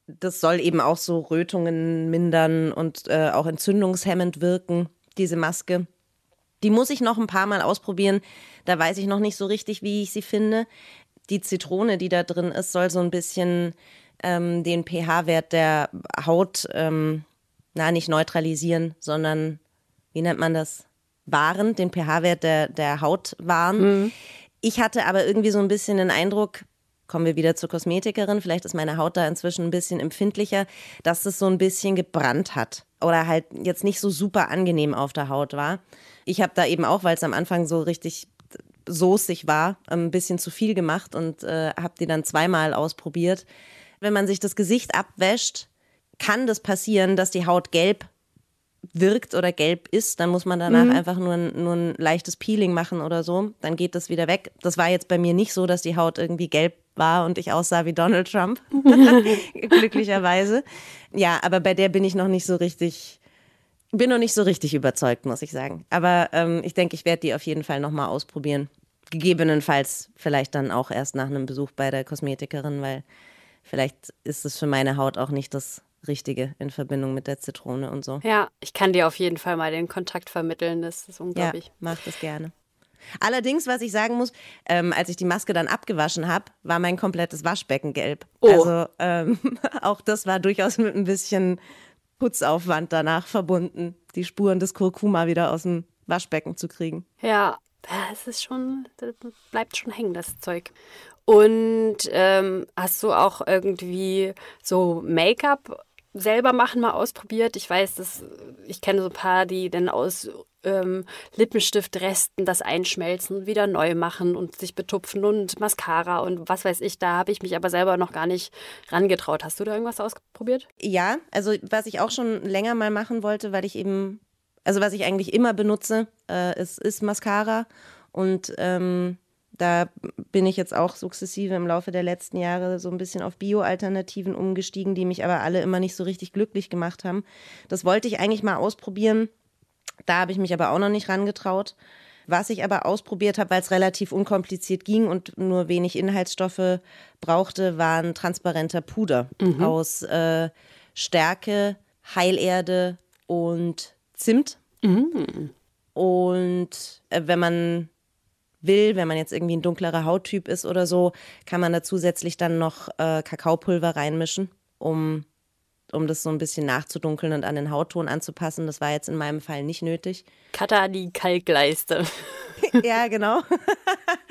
Das soll eben auch so Rötungen mindern und äh, auch entzündungshemmend wirken, diese Maske. Die muss ich noch ein paar Mal ausprobieren. Da weiß ich noch nicht so richtig, wie ich sie finde. Die Zitrone, die da drin ist, soll so ein bisschen ähm, den pH-Wert der Haut, ähm, na, nicht neutralisieren, sondern, wie nennt man das? Wahren, den pH-Wert der, der Haut wahren. Mhm. Ich hatte aber irgendwie so ein bisschen den Eindruck, kommen wir wieder zur Kosmetikerin, vielleicht ist meine Haut da inzwischen ein bisschen empfindlicher, dass es so ein bisschen gebrannt hat oder halt jetzt nicht so super angenehm auf der Haut war. Ich habe da eben auch, weil es am Anfang so richtig soßig war, ein bisschen zu viel gemacht und äh, habe die dann zweimal ausprobiert wenn man sich das Gesicht abwäscht, kann das passieren, dass die Haut gelb wirkt oder gelb ist, dann muss man danach mhm. einfach nur ein, nur ein leichtes Peeling machen oder so. Dann geht das wieder weg. Das war jetzt bei mir nicht so, dass die Haut irgendwie gelb war und ich aussah wie Donald Trump. (laughs) Glücklicherweise. Ja, aber bei der bin ich noch nicht so richtig, bin noch nicht so richtig überzeugt, muss ich sagen. Aber ähm, ich denke, ich werde die auf jeden Fall nochmal ausprobieren. Gegebenenfalls vielleicht dann auch erst nach einem Besuch bei der Kosmetikerin, weil vielleicht ist es für meine Haut auch nicht das Richtige in Verbindung mit der Zitrone und so. Ja, ich kann dir auf jeden Fall mal den Kontakt vermitteln. Das ist unglaublich. Ja, mach das gerne. Allerdings, was ich sagen muss, ähm, als ich die Maske dann abgewaschen habe, war mein komplettes Waschbecken gelb. Oh. Also ähm, (laughs) auch das war durchaus mit ein bisschen Putzaufwand danach verbunden, die Spuren des Kurkuma wieder aus dem Waschbecken zu kriegen. Ja, es ist schon, das bleibt schon hängen, das Zeug. Und ähm, hast du auch irgendwie so Make-up selber machen mal ausprobiert? Ich weiß, dass ich kenne so ein paar, die dann aus ähm, Lippenstiftresten das einschmelzen und wieder neu machen und sich betupfen und Mascara und was weiß ich. Da habe ich mich aber selber noch gar nicht rangetraut. Hast du da irgendwas ausprobiert? Ja, also was ich auch schon länger mal machen wollte, weil ich eben, also was ich eigentlich immer benutze, äh, ist, ist Mascara und ähm, da bin ich jetzt auch sukzessive im Laufe der letzten Jahre so ein bisschen auf Bio-Alternativen umgestiegen, die mich aber alle immer nicht so richtig glücklich gemacht haben. Das wollte ich eigentlich mal ausprobieren. Da habe ich mich aber auch noch nicht rangetraut. Was ich aber ausprobiert habe, weil es relativ unkompliziert ging und nur wenig Inhaltsstoffe brauchte, waren transparenter Puder mhm. aus äh, Stärke, Heilerde und Zimt. Mhm. Und äh, wenn man will, wenn man jetzt irgendwie ein dunklerer Hauttyp ist oder so, kann man da zusätzlich dann noch äh, Kakaopulver reinmischen, um um das so ein bisschen nachzudunkeln und an den Hautton anzupassen. Das war jetzt in meinem Fall nicht nötig. Kata die Kalkleiste. (laughs) ja, genau.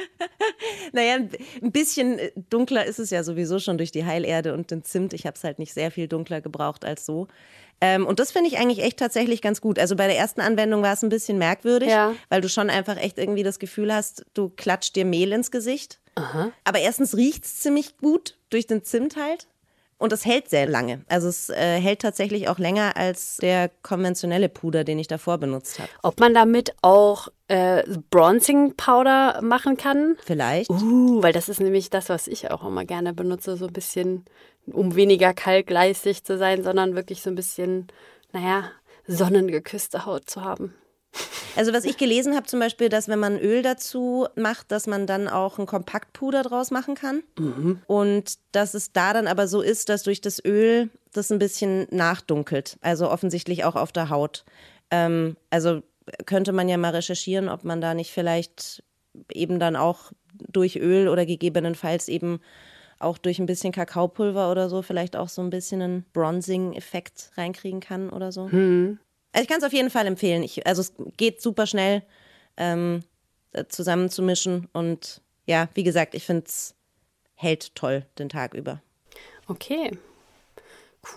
(laughs) naja, ein bisschen dunkler ist es ja sowieso schon durch die Heilerde und den Zimt. Ich habe es halt nicht sehr viel dunkler gebraucht als so. Ähm, und das finde ich eigentlich echt tatsächlich ganz gut. Also bei der ersten Anwendung war es ein bisschen merkwürdig, Ja. weil du schon einfach echt irgendwie das Gefühl hast, du klatscht dir Mehl ins Gesicht. Aber erstens riecht es ziemlich gut durch den Zimt halt. Und es hält sehr lange. Also es äh, hält tatsächlich auch länger als der konventionelle Puder, den ich davor benutzt habe. Ob man damit auch äh, Bronzing Powder machen kann? Vielleicht. Uh, weil das ist nämlich das, was ich auch immer gerne benutze, so ein bisschen, um weniger kalkleistig zu sein, sondern wirklich so ein bisschen, naja, sonnengeküsste Haut zu haben. Also was ich gelesen habe zum Beispiel, dass wenn man Öl dazu macht, dass man dann auch ein Kompaktpuder draus machen kann. Und dass es da dann aber so ist, dass durch das Öl das ein bisschen nachdunkelt. Also offensichtlich auch auf der Haut. Ähm, also könnte man ja mal recherchieren, ob man da nicht vielleicht eben dann auch durch Öl oder gegebenenfalls eben auch durch ein bisschen Kakaopulver oder so vielleicht auch so ein bisschen einen Bronzing-Effekt reinkriegen kann oder so. Also ich kann es auf jeden Fall empfehlen. Ich, also es geht super schnell ähm, äh, zusammenzumischen und ja, wie gesagt, ich finde es hält toll den Tag über. Okay,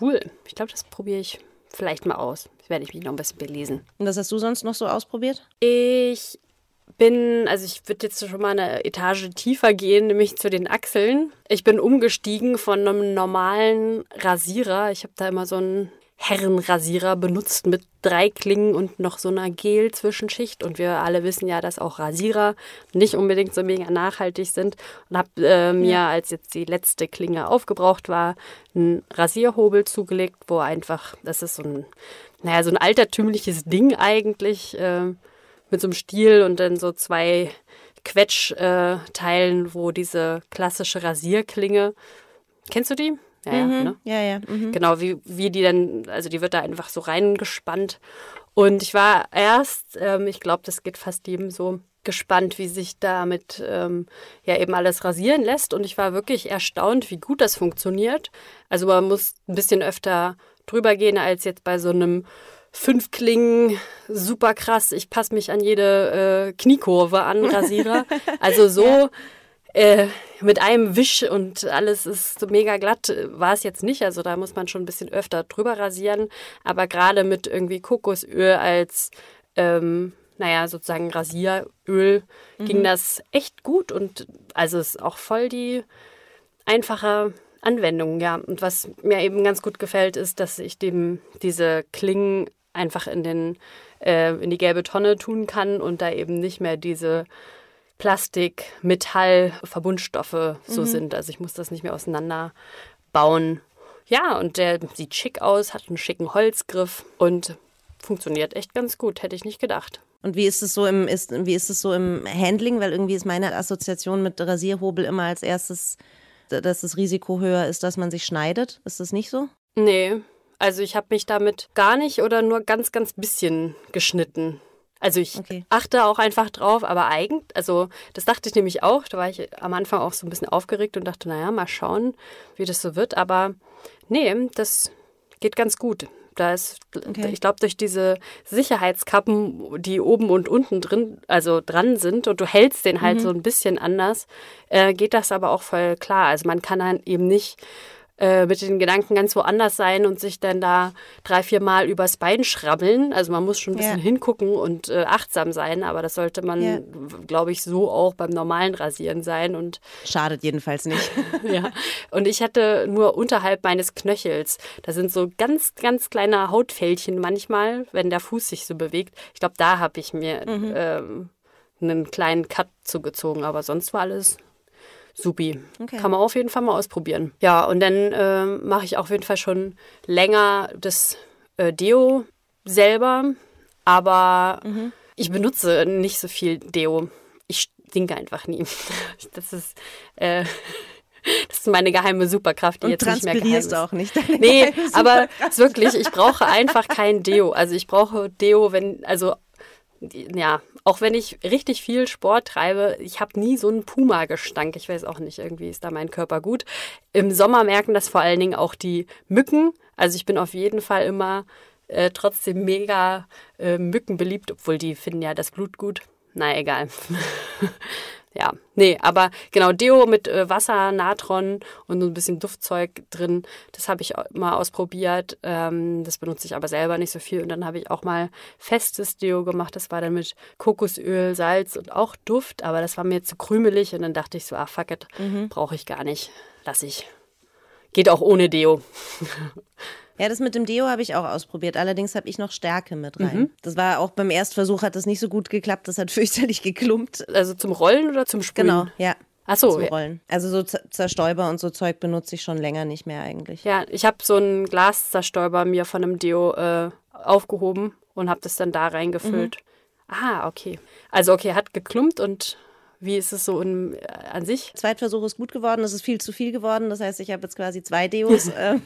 cool. Ich glaube, das probiere ich vielleicht mal aus. Das werde ich mich noch ein bisschen belesen. Und was hast du sonst noch so ausprobiert? Ich bin, also ich würde jetzt schon mal eine Etage tiefer gehen, nämlich zu den Achseln. Ich bin umgestiegen von einem normalen Rasierer. Ich habe da immer so einen Herrenrasierer benutzt mit drei Klingen und noch so einer Gel-Zwischenschicht. Und wir alle wissen ja, dass auch Rasierer nicht unbedingt so mega nachhaltig sind. Und habe äh, mir, als jetzt die letzte Klinge aufgebraucht war, einen Rasierhobel zugelegt, wo einfach, das ist so ein, naja, so ein altertümliches Ding eigentlich. Äh, mit so einem Stiel und dann so zwei Quetsch-Teilen, äh, wo diese klassische Rasierklinge. Kennst du die? Ja, ja, ne? Ja, ja. Mhm. Genau, wie, wie die dann, also die wird da einfach so reingespannt. Und ich war erst, ähm, ich glaube, das geht fast jedem so, gespannt, wie sich damit ähm, ja eben alles rasieren lässt. Und ich war wirklich erstaunt, wie gut das funktioniert. Also man muss ein bisschen öfter drüber gehen als jetzt bei so einem fünf Klingen, super krass. Ich passe mich an jede äh, Kniekurve an, Rasierer. (laughs) Also so äh, mit einem Wisch und alles ist so mega glatt, äh, war es jetzt nicht. Also da muss man schon ein bisschen öfter drüber rasieren. Aber gerade mit irgendwie Kokosöl als, ähm, naja, sozusagen Rasieröl ging das echt gut. Und also ist auch voll die einfache Anwendung, ja. Und was mir eben ganz gut gefällt, ist, dass ich dem diese Klingen einfach in den äh, in die gelbe Tonne tun kann und da eben nicht mehr diese Plastik, Metall, Verbundstoffe so sind. Also ich muss das nicht mehr auseinanderbauen. Ja, und der sieht schick aus, hat einen schicken Holzgriff und funktioniert echt ganz gut, hätte ich nicht gedacht. Und wie ist es so im ist, wie ist es so im Handling? Weil irgendwie ist meine Assoziation mit Rasierhobel immer als erstes, dass das Risiko höher ist, dass man sich schneidet. Ist das nicht so? Nee, also ich habe mich damit gar nicht oder nur ganz, ganz bisschen geschnitten. Also ich Okay. achte auch einfach drauf, aber eigentlich, also das dachte ich nämlich auch, da war ich am Anfang auch so ein bisschen aufgeregt und dachte, naja, mal schauen, wie das so wird. Aber nee, das geht ganz gut. Da ist, Okay. ich glaube, durch diese Sicherheitskappen, die oben und unten drin, also dran sind und du hältst den halt so ein bisschen anders, äh, geht das aber auch voll klar. Also man kann dann eben nicht äh, mit den Gedanken ganz woanders sein und sich dann da drei, vier Mal übers Bein schrabbeln. Also man muss schon ein bisschen Ja. hingucken und äh, achtsam sein, aber das sollte man, Ja. glaube ich, so auch beim normalen Rasieren sein. Und Schadet jedenfalls nicht. (laughs) ja, und ich hatte nur unterhalb meines Knöchels, da sind so ganz, ganz kleine Hautfältchen manchmal, wenn der Fuß sich so bewegt. Ich glaube, da habe ich mir ähm, einen kleinen Cut zugezogen, aber sonst war alles supi. Okay. Kann man auf jeden Fall mal ausprobieren. Ja, und dann ähm, mache ich auf jeden Fall schon länger das äh, Deo selber, aber ich benutze nicht so viel Deo. Ich stinke einfach nie. (laughs) Das ist, äh, (laughs) das ist meine geheime Superkraft, die Und jetzt nicht mehr geheim ist. auch nicht. Deine Nee, aber wirklich, ich brauche einfach kein Deo. Also ich brauche Deo, wenn, also ja, auch wenn ich richtig viel Sport treibe, ich habe nie so einen Puma-Gestank. Ich weiß auch nicht, irgendwie ist da mein Körper gut. Im Sommer merken das vor allen Dingen auch die Mücken. Also ich bin auf jeden Fall immer äh, trotzdem mega äh, mückenbeliebt, obwohl die finden ja das Blut gut. Na egal. (laughs) ja, nee, aber genau, Deo mit äh, Wasser, Natron und so ein bisschen Duftzeug drin, das habe ich mal ausprobiert. Ähm, das benutze ich aber selber nicht so viel. Und dann habe ich auch mal festes Deo gemacht. Das war dann mit Kokosöl, Salz und auch Duft, aber das war mir zu krümelig und dann dachte ich so, ah, fuck it, mhm. brauche ich gar nicht. Lass ich. Geht auch ohne Deo. (laughs) Ja, das mit dem Deo habe ich auch ausprobiert. Allerdings habe ich noch Stärke mit rein. Mhm. Das war auch beim Erstversuch hat das nicht so gut geklappt. Das hat (laughs) fürchterlich geklumpt. Also zum Rollen oder zum Sprühen? Genau, ja. Ach so. Zum Rollen. Also so Zerstäuber und so Zeug benutze ich schon länger nicht mehr eigentlich. Ja, ich habe so einen Glaszerstäuber mir von einem Deo äh, aufgehoben und habe das dann da reingefüllt. Mhm. Ah, okay. Also okay, hat geklumpt und wie ist es so in, äh, an sich? Zweitversuch ist gut geworden, es ist viel zu viel geworden. Das heißt, ich habe jetzt quasi zwei Deos. (laughs) ähm,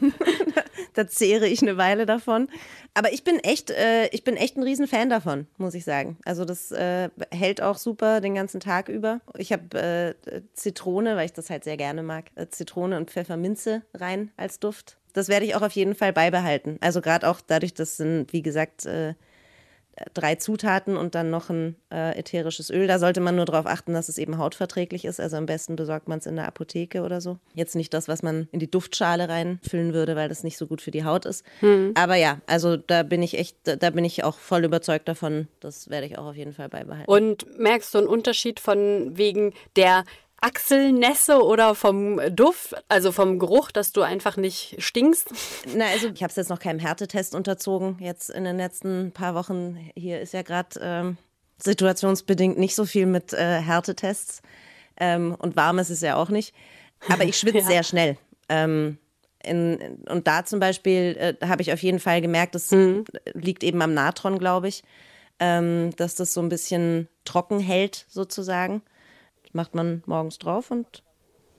da zehre ich eine Weile davon. Aber ich bin echt, äh, ich bin echt ein Riesenfan davon, muss ich sagen. Also das äh, hält auch super den ganzen Tag über. Ich habe äh, Zitrone, weil ich das halt sehr gerne mag, äh, Zitrone und Pfefferminze rein als Duft. Das werde ich auch auf jeden Fall beibehalten. Also gerade auch dadurch, dass sind, wie gesagt, äh, drei Zutaten und dann noch ein äh, ätherisches Öl. Da sollte man nur darauf achten, dass es eben hautverträglich ist. Also am besten besorgt man es in der Apotheke oder so. Jetzt nicht das, was man in die Duftschale reinfüllen würde, weil das nicht so gut für die Haut ist. Hm. Aber ja, also da bin ich echt, da bin ich auch voll überzeugt davon. Das werde ich auch auf jeden Fall beibehalten. Und merkst du einen Unterschied von wegen der Achselnässe oder vom Duft, also vom Geruch, dass du einfach nicht stinkst? Na, also ich habe es jetzt noch keinem Härtetest unterzogen. Jetzt in den letzten paar Wochen, hier ist ja gerade ähm, situationsbedingt nicht so viel mit äh, Härtetests. Ähm, und warm ist es ja auch nicht. Aber ich schwitze (laughs) ja. sehr schnell. Ähm, in, und da zum Beispiel äh, habe ich auf jeden Fall gemerkt, das mhm. liegt eben am Natron, glaube ich, ähm, dass das so ein bisschen trocken hält sozusagen macht man morgens drauf und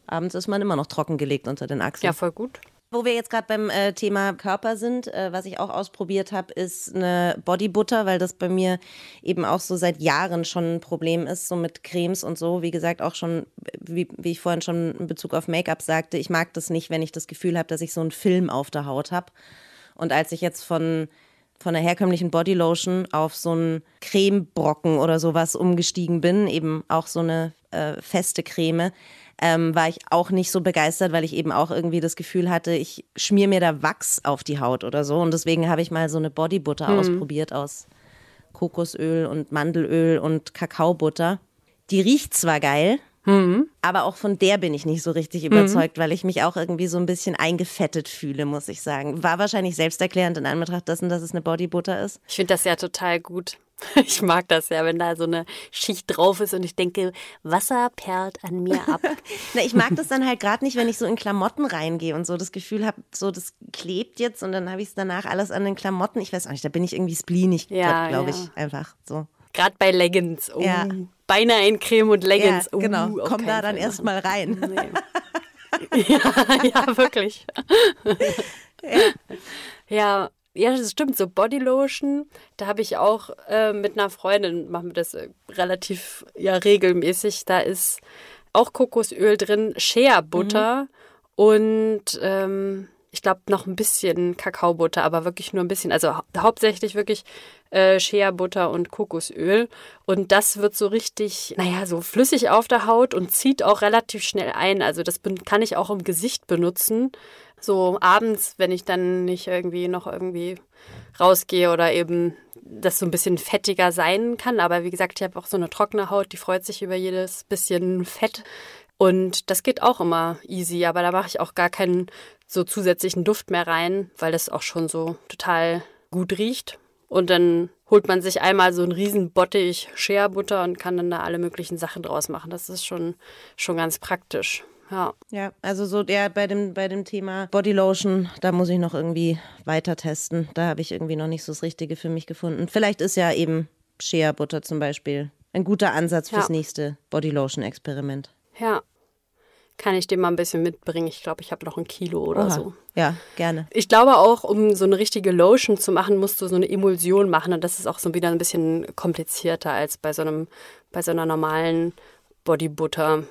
abends ist man immer noch trockengelegt unter den Achseln. Ja, voll gut. Wo wir jetzt gerade beim äh, Thema Körper sind, äh, was ich auch ausprobiert habe, ist eine Bodybutter, weil das bei mir eben auch so seit Jahren schon ein Problem ist, so mit Cremes und so. Wie gesagt, auch schon, wie, wie ich vorhin schon in Bezug auf Make-up sagte, ich mag das nicht, wenn ich das Gefühl habe, dass ich so einen Film auf der Haut habe. Und als ich jetzt von von der herkömmlichen Bodylotion auf so einen Cremebrocken oder sowas umgestiegen bin, eben auch so eine äh, feste Creme, ähm, war ich auch nicht so begeistert, weil ich eben auch irgendwie das Gefühl hatte, ich schmier mir da Wachs auf die Haut oder so. Und deswegen habe ich mal so eine Bodybutter mhm. ausprobiert aus Kokosöl und Mandelöl und Kakaobutter. Die riecht zwar geil, Mhm. Aber auch von der bin ich nicht so richtig überzeugt, mhm. weil ich mich auch irgendwie so ein bisschen eingefettet fühle, muss ich sagen. War wahrscheinlich selbsterklärend in Anbetracht dessen, dass es eine Bodybutter ist. Ich finde das ja total gut. (laughs) Ich mag das ja, wenn da so eine Schicht drauf ist und ich denke, Wasser perlt an mir (laughs) ab. Na, ich mag das dann halt gerade nicht, wenn ich so in Klamotten reingehe und so das Gefühl habe, so das klebt jetzt und dann habe ich es danach alles an den Klamotten. Ich weiß auch nicht, da bin ich irgendwie spleenig, ja, glaube ja. ich, einfach so. Gerade bei Leggings. Oh, ja. Beinahe in Creme und Leggings. Ja, genau. Uh, Komm da dann erstmal rein. Nee. (laughs) ja, ja, wirklich. ja. ja. Ja, das stimmt. So Bodylotion, da habe ich auch äh, mit einer Freundin, machen wir das äh, relativ ja regelmäßig. Da ist auch Kokosöl drin, Shea Butter mhm. und ähm, ich glaube, noch ein bisschen Kakaobutter, aber wirklich nur ein bisschen. Also hau hauptsächlich wirklich äh, Shea-Butter und Kokosöl. Und das wird so richtig, naja, so flüssig auf der Haut und zieht auch relativ schnell ein. Also das kann ich auch im Gesicht benutzen. So abends, wenn ich dann nicht irgendwie noch irgendwie rausgehe oder eben das so ein bisschen fettiger sein kann. Aber wie gesagt, ich habe auch so eine trockene Haut, die freut sich über jedes bisschen Fett. Und das geht auch immer easy, aber da mache ich auch gar keinen so zusätzlichen Duft mehr rein, weil das auch schon so total gut riecht. Und dann holt man sich einmal so einen riesen Bottich Shea-Butter und kann dann da alle möglichen Sachen draus machen. Das ist schon, schon ganz praktisch. Ja. Ja, also so der bei dem, bei dem Thema Bodylotion, da muss ich noch irgendwie weiter testen. Da habe ich irgendwie noch nicht so das Richtige für mich gefunden. Vielleicht ist ja eben Shea-Butter zum Beispiel ein guter Ansatz fürs ja. nächste Bodylotion-Experiment. Ja. Kann ich dir mal ein bisschen mitbringen. Ich glaube, ich habe noch ein Kilo oder Oha. so. Ja, gerne. Ich glaube auch, um so eine richtige Lotion zu machen, musst du so eine Emulsion machen. Und das ist auch so wieder ein bisschen komplizierter als bei so einem, bei so einer normalen Bodybutter.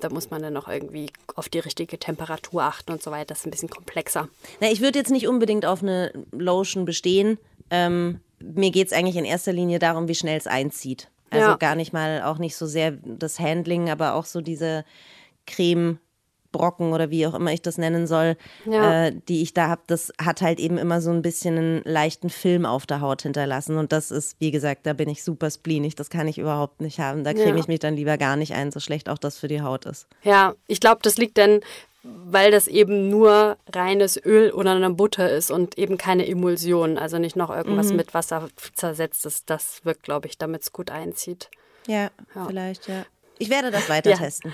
Da muss man dann noch irgendwie auf die richtige Temperatur achten und so weiter. Das ist ein bisschen komplexer. Na, ich würde jetzt nicht unbedingt auf eine Lotion bestehen. Ähm, mir geht es eigentlich in erster Linie darum, wie schnell es einzieht. Also Ja. gar nicht mal, auch nicht so sehr das Handling, aber auch so diese Cremebrocken oder wie auch immer ich das nennen soll, Ja. äh, die ich da habe, das hat halt eben immer so ein bisschen einen leichten Film auf der Haut hinterlassen. Und das ist, wie gesagt, da bin ich super spleenig. Das kann ich überhaupt nicht haben. Da creme Ja. ich mich dann lieber gar nicht ein, so schlecht auch das für die Haut ist. Ja, ich glaube, das liegt dann, weil das eben nur reines Öl oder eine Butter ist und eben keine Emulsion, also nicht noch irgendwas mit Wasser zersetzt ist. Das wirkt, glaube ich, damit es gut einzieht. Ja, Ja. vielleicht, ja. Ich werde das weiter testen.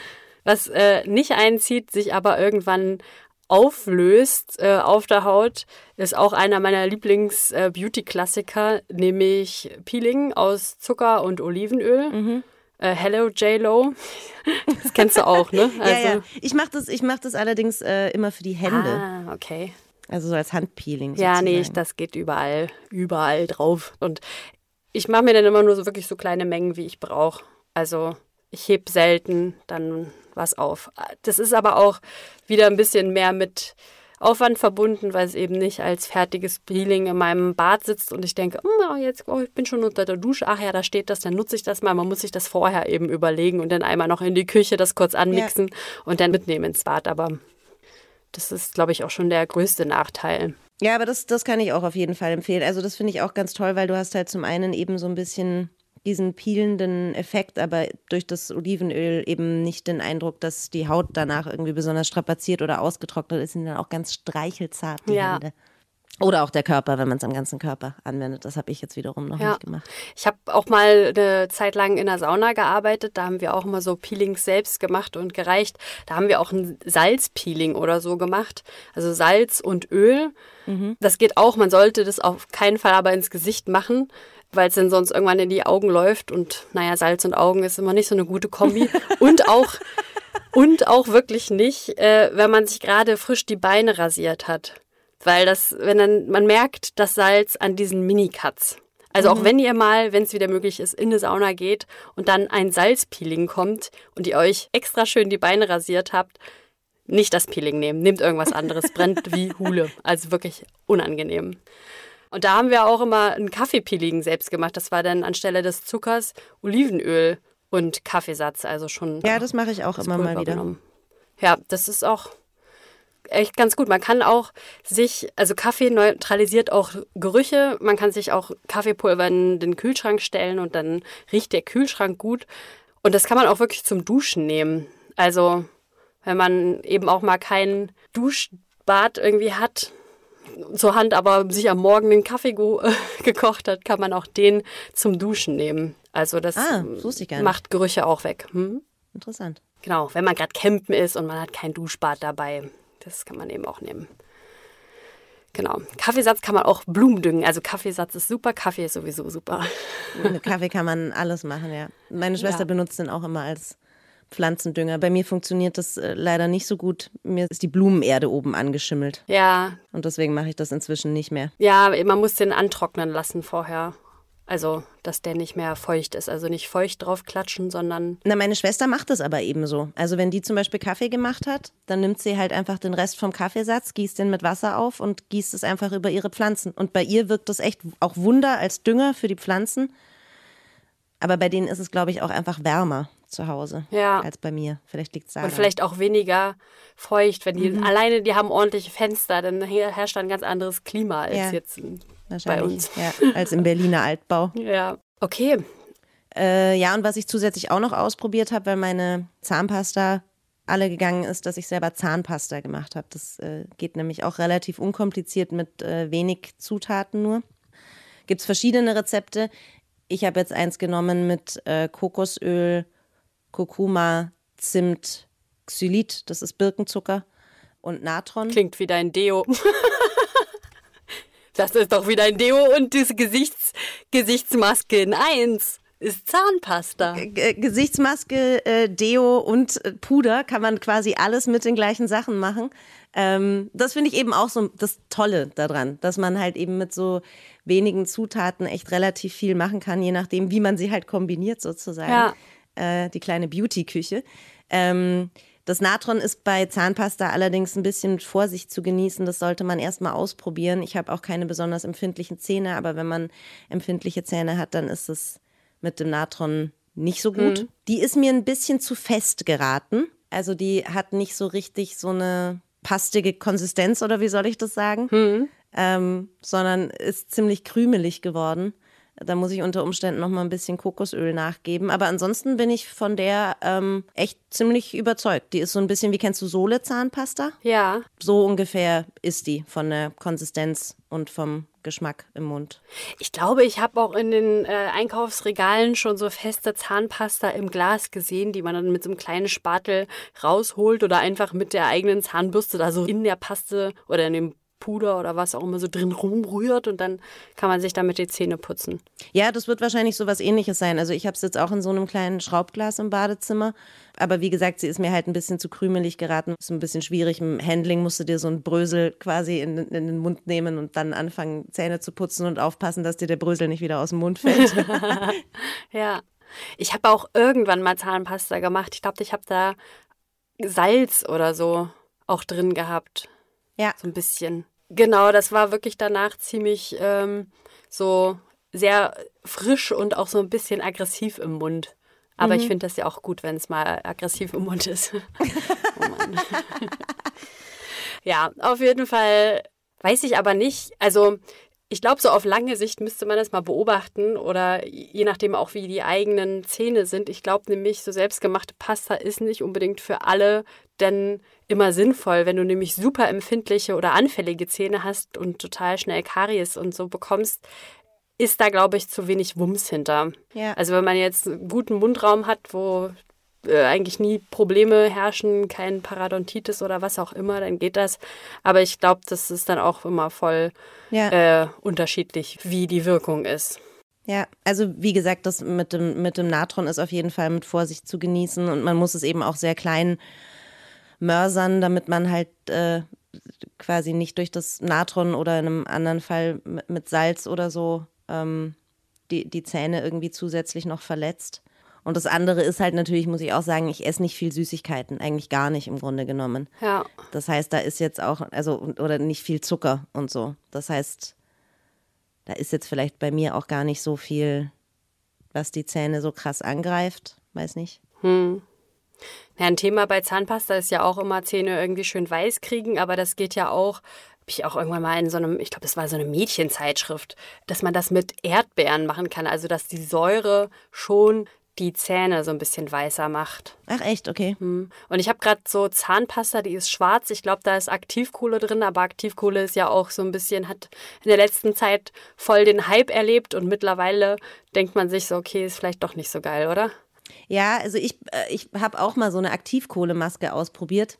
Was äh, nicht einzieht, sich aber irgendwann auflöst äh, auf der Haut, ist auch einer meiner Lieblings-Beauty-Klassiker, nämlich Peeling aus Zucker und Olivenöl. Äh, Hello J-Lo. (laughs) Das kennst du auch, ne? (laughs) ja, ja. Ich mache das, ich mach das allerdings äh, immer für die Hände. Ah, okay. Also so als Handpeeling. Ja, nee, sozusagen. das geht überall, überall drauf. Und ich mache mir dann immer nur so wirklich so kleine Mengen, wie ich brauche. Also ich heb selten dann was auf. Das ist aber auch wieder ein bisschen mehr mit Aufwand verbunden, weil es eben nicht als fertiges Peeling in meinem Bad sitzt und ich denke, oh, jetzt oh, ich bin schon unter der Dusche, ach ja, da steht das, dann nutze ich das mal. Man muss sich das vorher eben überlegen und dann einmal noch in die Küche das kurz anmixen und dann mitnehmen ins Bad. Aber das ist, glaube ich, auch schon der größte Nachteil. Ja, aber das, das kann ich auch auf jeden Fall empfehlen. Also das finde ich auch ganz toll, weil du hast halt zum einen eben so ein bisschen diesen peelenden Effekt, aber durch das Olivenöl eben nicht den Eindruck, dass die Haut danach irgendwie besonders strapaziert oder ausgetrocknet ist, sind dann auch ganz streichelzart die Ja. Hände. Oder auch der Körper, wenn man es am ganzen Körper anwendet. Das habe ich jetzt wiederum noch Ja. nicht gemacht. Ich habe auch mal eine Zeit lang in der Sauna gearbeitet. Da haben wir auch immer so Peelings selbst gemacht und gereicht. Da haben wir auch ein Salzpeeling oder so gemacht. Also Salz und Öl. Das geht auch. Man sollte das auf keinen Fall aber ins Gesicht machen, weil es dann sonst irgendwann in die Augen läuft. Und naja, Salz und Augen ist immer nicht so eine gute Kombi. und auch. Und auch wirklich nicht, äh, wenn man sich gerade frisch die Beine rasiert hat. Weil das, wenn dann, man merkt das Salz an diesen Minicuts. Also auch wenn ihr mal, wenn es wieder möglich ist, in eine Sauna geht und dann ein Salzpeeling kommt und ihr euch extra schön die Beine rasiert habt, nicht das Peeling nehmen, nehmt irgendwas anderes, brennt wie Hule. Also wirklich unangenehm. Und da haben wir auch immer ein Kaffeepeeling selbst gemacht. Das war dann anstelle des Zuckers Olivenöl und Kaffeesatz, also schon Ja, das mache ich auch immer mal Pulver wieder. genommen. Ja, das ist auch echt ganz gut. Man kann auch sich, also Kaffee neutralisiert auch Gerüche. Man kann sich auch Kaffeepulver in den Kühlschrank stellen und dann riecht der Kühlschrank gut. Und das kann man auch wirklich zum Duschen nehmen. Also, wenn man eben auch mal kein Duschbad irgendwie hat, zur Hand, aber sich am Morgen den Kaffee (laughs) gekocht hat, kann man auch den zum Duschen nehmen. Also das Ah, macht Gerüche auch weg. Hm? Interessant. Genau, wenn man gerade campen ist und man hat kein Duschbad dabei. Das kann man eben auch nehmen. Genau. Kaffeesatz kann man auch Blumen düngen. Also Kaffeesatz ist super, Kaffee ist sowieso super. Mit Kaffee kann man alles machen, ja. Meine (laughs) Schwester Ja. benutzt den auch immer als Pflanzendünger. Bei mir funktioniert das äh, leider nicht so gut. Mir ist die Blumenerde oben angeschimmelt. Ja, Und deswegen mache ich das inzwischen nicht mehr. ja, man muss den antrocknen lassen vorher. Also, dass der nicht mehr feucht ist. Also nicht feucht drauf klatschen, sondern Na, meine Schwester macht das aber ebenso. Also wenn die zum Beispiel Kaffee gemacht hat, dann nimmt sie halt einfach den Rest vom Kaffeesatz, gießt den mit Wasser auf und gießt es einfach über ihre Pflanzen. Und bei ihr wirkt das echt auch Wunder als Dünger für die Pflanzen. Aber bei denen ist es, glaube ich, auch einfach wärmer zu Hause Ja. als bei mir. Vielleicht liegt es daran. und vielleicht auch weniger feucht. Wenn die alleine, die haben ordentliche Fenster, dann her- herrscht da ein ganz anderes Klima als Ja. jetzt in- bei uns. Ja, als im Berliner Altbau. (laughs) Ja. Okay. Äh, ja, und was ich zusätzlich auch noch ausprobiert habe, weil meine Zahnpasta alle gegangen ist, dass ich selber Zahnpasta gemacht habe. Das äh, geht nämlich auch relativ unkompliziert mit äh, wenig Zutaten nur. Gibt es verschiedene Rezepte. Ich habe jetzt eins genommen mit äh, Kokosöl, Kurkuma, Zimt, Xylit, das ist Birkenzucker und Natron. Klingt wie dein Deo. (laughs) Das ist doch wie dein Deo und diese Gesichts Gesichtsmaske in eins. ist Zahnpasta. G Gesichtsmaske, äh, Deo und äh, Puder kann man quasi alles mit den gleichen Sachen machen. Ähm, das finde ich eben auch so das Tolle daran, dass man halt eben mit so wenigen Zutaten echt relativ viel machen kann, je nachdem, wie man sie halt kombiniert sozusagen. Ja. Äh, die kleine Beauty-Küche. Ähm, das Natron ist bei Zahnpasta allerdings ein bisschen mit Vorsicht zu genießen. Das sollte man erstmal ausprobieren. Ich habe auch keine besonders empfindlichen Zähne, aber wenn man empfindliche Zähne hat, dann ist es mit dem Natron nicht so gut. Mhm. Die ist mir ein bisschen zu fest geraten. Also die hat nicht so richtig so eine pastige Konsistenz oder wie soll ich das sagen? Mhm. Ähm, sondern ist ziemlich krümelig geworden. Da muss ich unter Umständen noch mal ein bisschen Kokosöl nachgeben. Aber ansonsten bin ich von der ähm, echt ziemlich überzeugt. Die ist so ein bisschen, wie kennst du Sohle Zahnpasta? Ja. So ungefähr ist die von der Konsistenz und vom Geschmack im Mund. Ich glaube, ich habe auch in den äh, Einkaufsregalen schon so feste Zahnpasta im Glas gesehen, die man dann mit so einem kleinen Spatel rausholt oder einfach mit der eigenen Zahnbürste da so in der Paste oder in dem Puder oder was auch immer so drin rumrührt und dann kann man sich damit die Zähne putzen. Ja, das wird wahrscheinlich so was ähnliches sein. Also ich habe es jetzt auch in so einem kleinen Schraubglas im Badezimmer. Aber wie gesagt, sie ist mir halt ein bisschen zu krümelig geraten. Ist ein bisschen schwierig. Im Handling musst du dir so ein Brösel quasi in, in den Mund nehmen und dann anfangen, Zähne zu putzen und aufpassen, dass dir der Brösel nicht wieder aus dem Mund fällt. (laughs) (laughs) ja. Ich habe auch irgendwann mal Zahnpasta gemacht. Ich glaube, ich habe da Salz oder so auch drin gehabt. Ja. So ein bisschen. Genau, das war wirklich danach ziemlich ähm, so sehr frisch und auch so ein bisschen aggressiv im Mund. Aber mhm. ich finde das ja auch gut, wenn es mal aggressiv im Mund ist. (laughs) oh Mann. (laughs) ja, auf jeden Fall weiß ich aber nicht. Also ich glaube, so auf lange Sicht müsste man das mal beobachten oder je nachdem auch, wie die eigenen Zähne sind. Ich glaube nämlich, so selbstgemachte Pasta ist nicht unbedingt für alle denn immer sinnvoll, wenn du nämlich super empfindliche oder anfällige Zähne hast und total schnell Karies und so bekommst, ist da, glaube ich, zu wenig Wumms hinter. Ja. Also wenn man jetzt einen guten Mundraum hat, wo äh, eigentlich nie Probleme herrschen, kein Parodontitis oder was auch immer, dann geht das. Aber ich glaube, das ist dann auch immer voll ja. äh, unterschiedlich, wie die Wirkung ist. Ja, also wie gesagt, das mit dem, mit dem Natron ist auf jeden Fall mit Vorsicht zu genießen und man muss es eben auch sehr klein mörsern, damit man halt äh, quasi nicht durch das Natron oder in einem anderen Fall mit Salz oder so ähm, die, die Zähne irgendwie zusätzlich noch verletzt. Und das andere ist halt natürlich, muss ich auch sagen, ich esse nicht viel Süßigkeiten, eigentlich gar nicht im Grunde genommen. Ja. Das heißt, da ist jetzt auch, also, oder nicht viel Zucker und so. Das heißt, da ist jetzt vielleicht bei mir auch gar nicht so viel, was die Zähne so krass angreift. Weiß nicht. Hm. Ja, ein Thema bei Zahnpasta ist ja auch immer Zähne irgendwie schön weiß kriegen, aber das geht ja auch habe ich auch irgendwann mal in so einem, ich glaube, das war so eine Mädchenzeitschrift, dass man das mit Erdbeeren machen kann, also dass die Säure schon die Zähne so ein bisschen weißer macht. Ach echt, okay. Hm. Und ich habe gerade so Zahnpasta, die ist schwarz. Ich glaube, da ist Aktivkohle drin, aber Aktivkohle ist ja auch so ein bisschen, hat in der letzten Zeit voll den Hype erlebt und mittlerweile denkt man sich so, okay, ist vielleicht doch nicht so geil, oder? Ja, also ich, äh, ich habe auch mal so eine Aktivkohlemaske ausprobiert,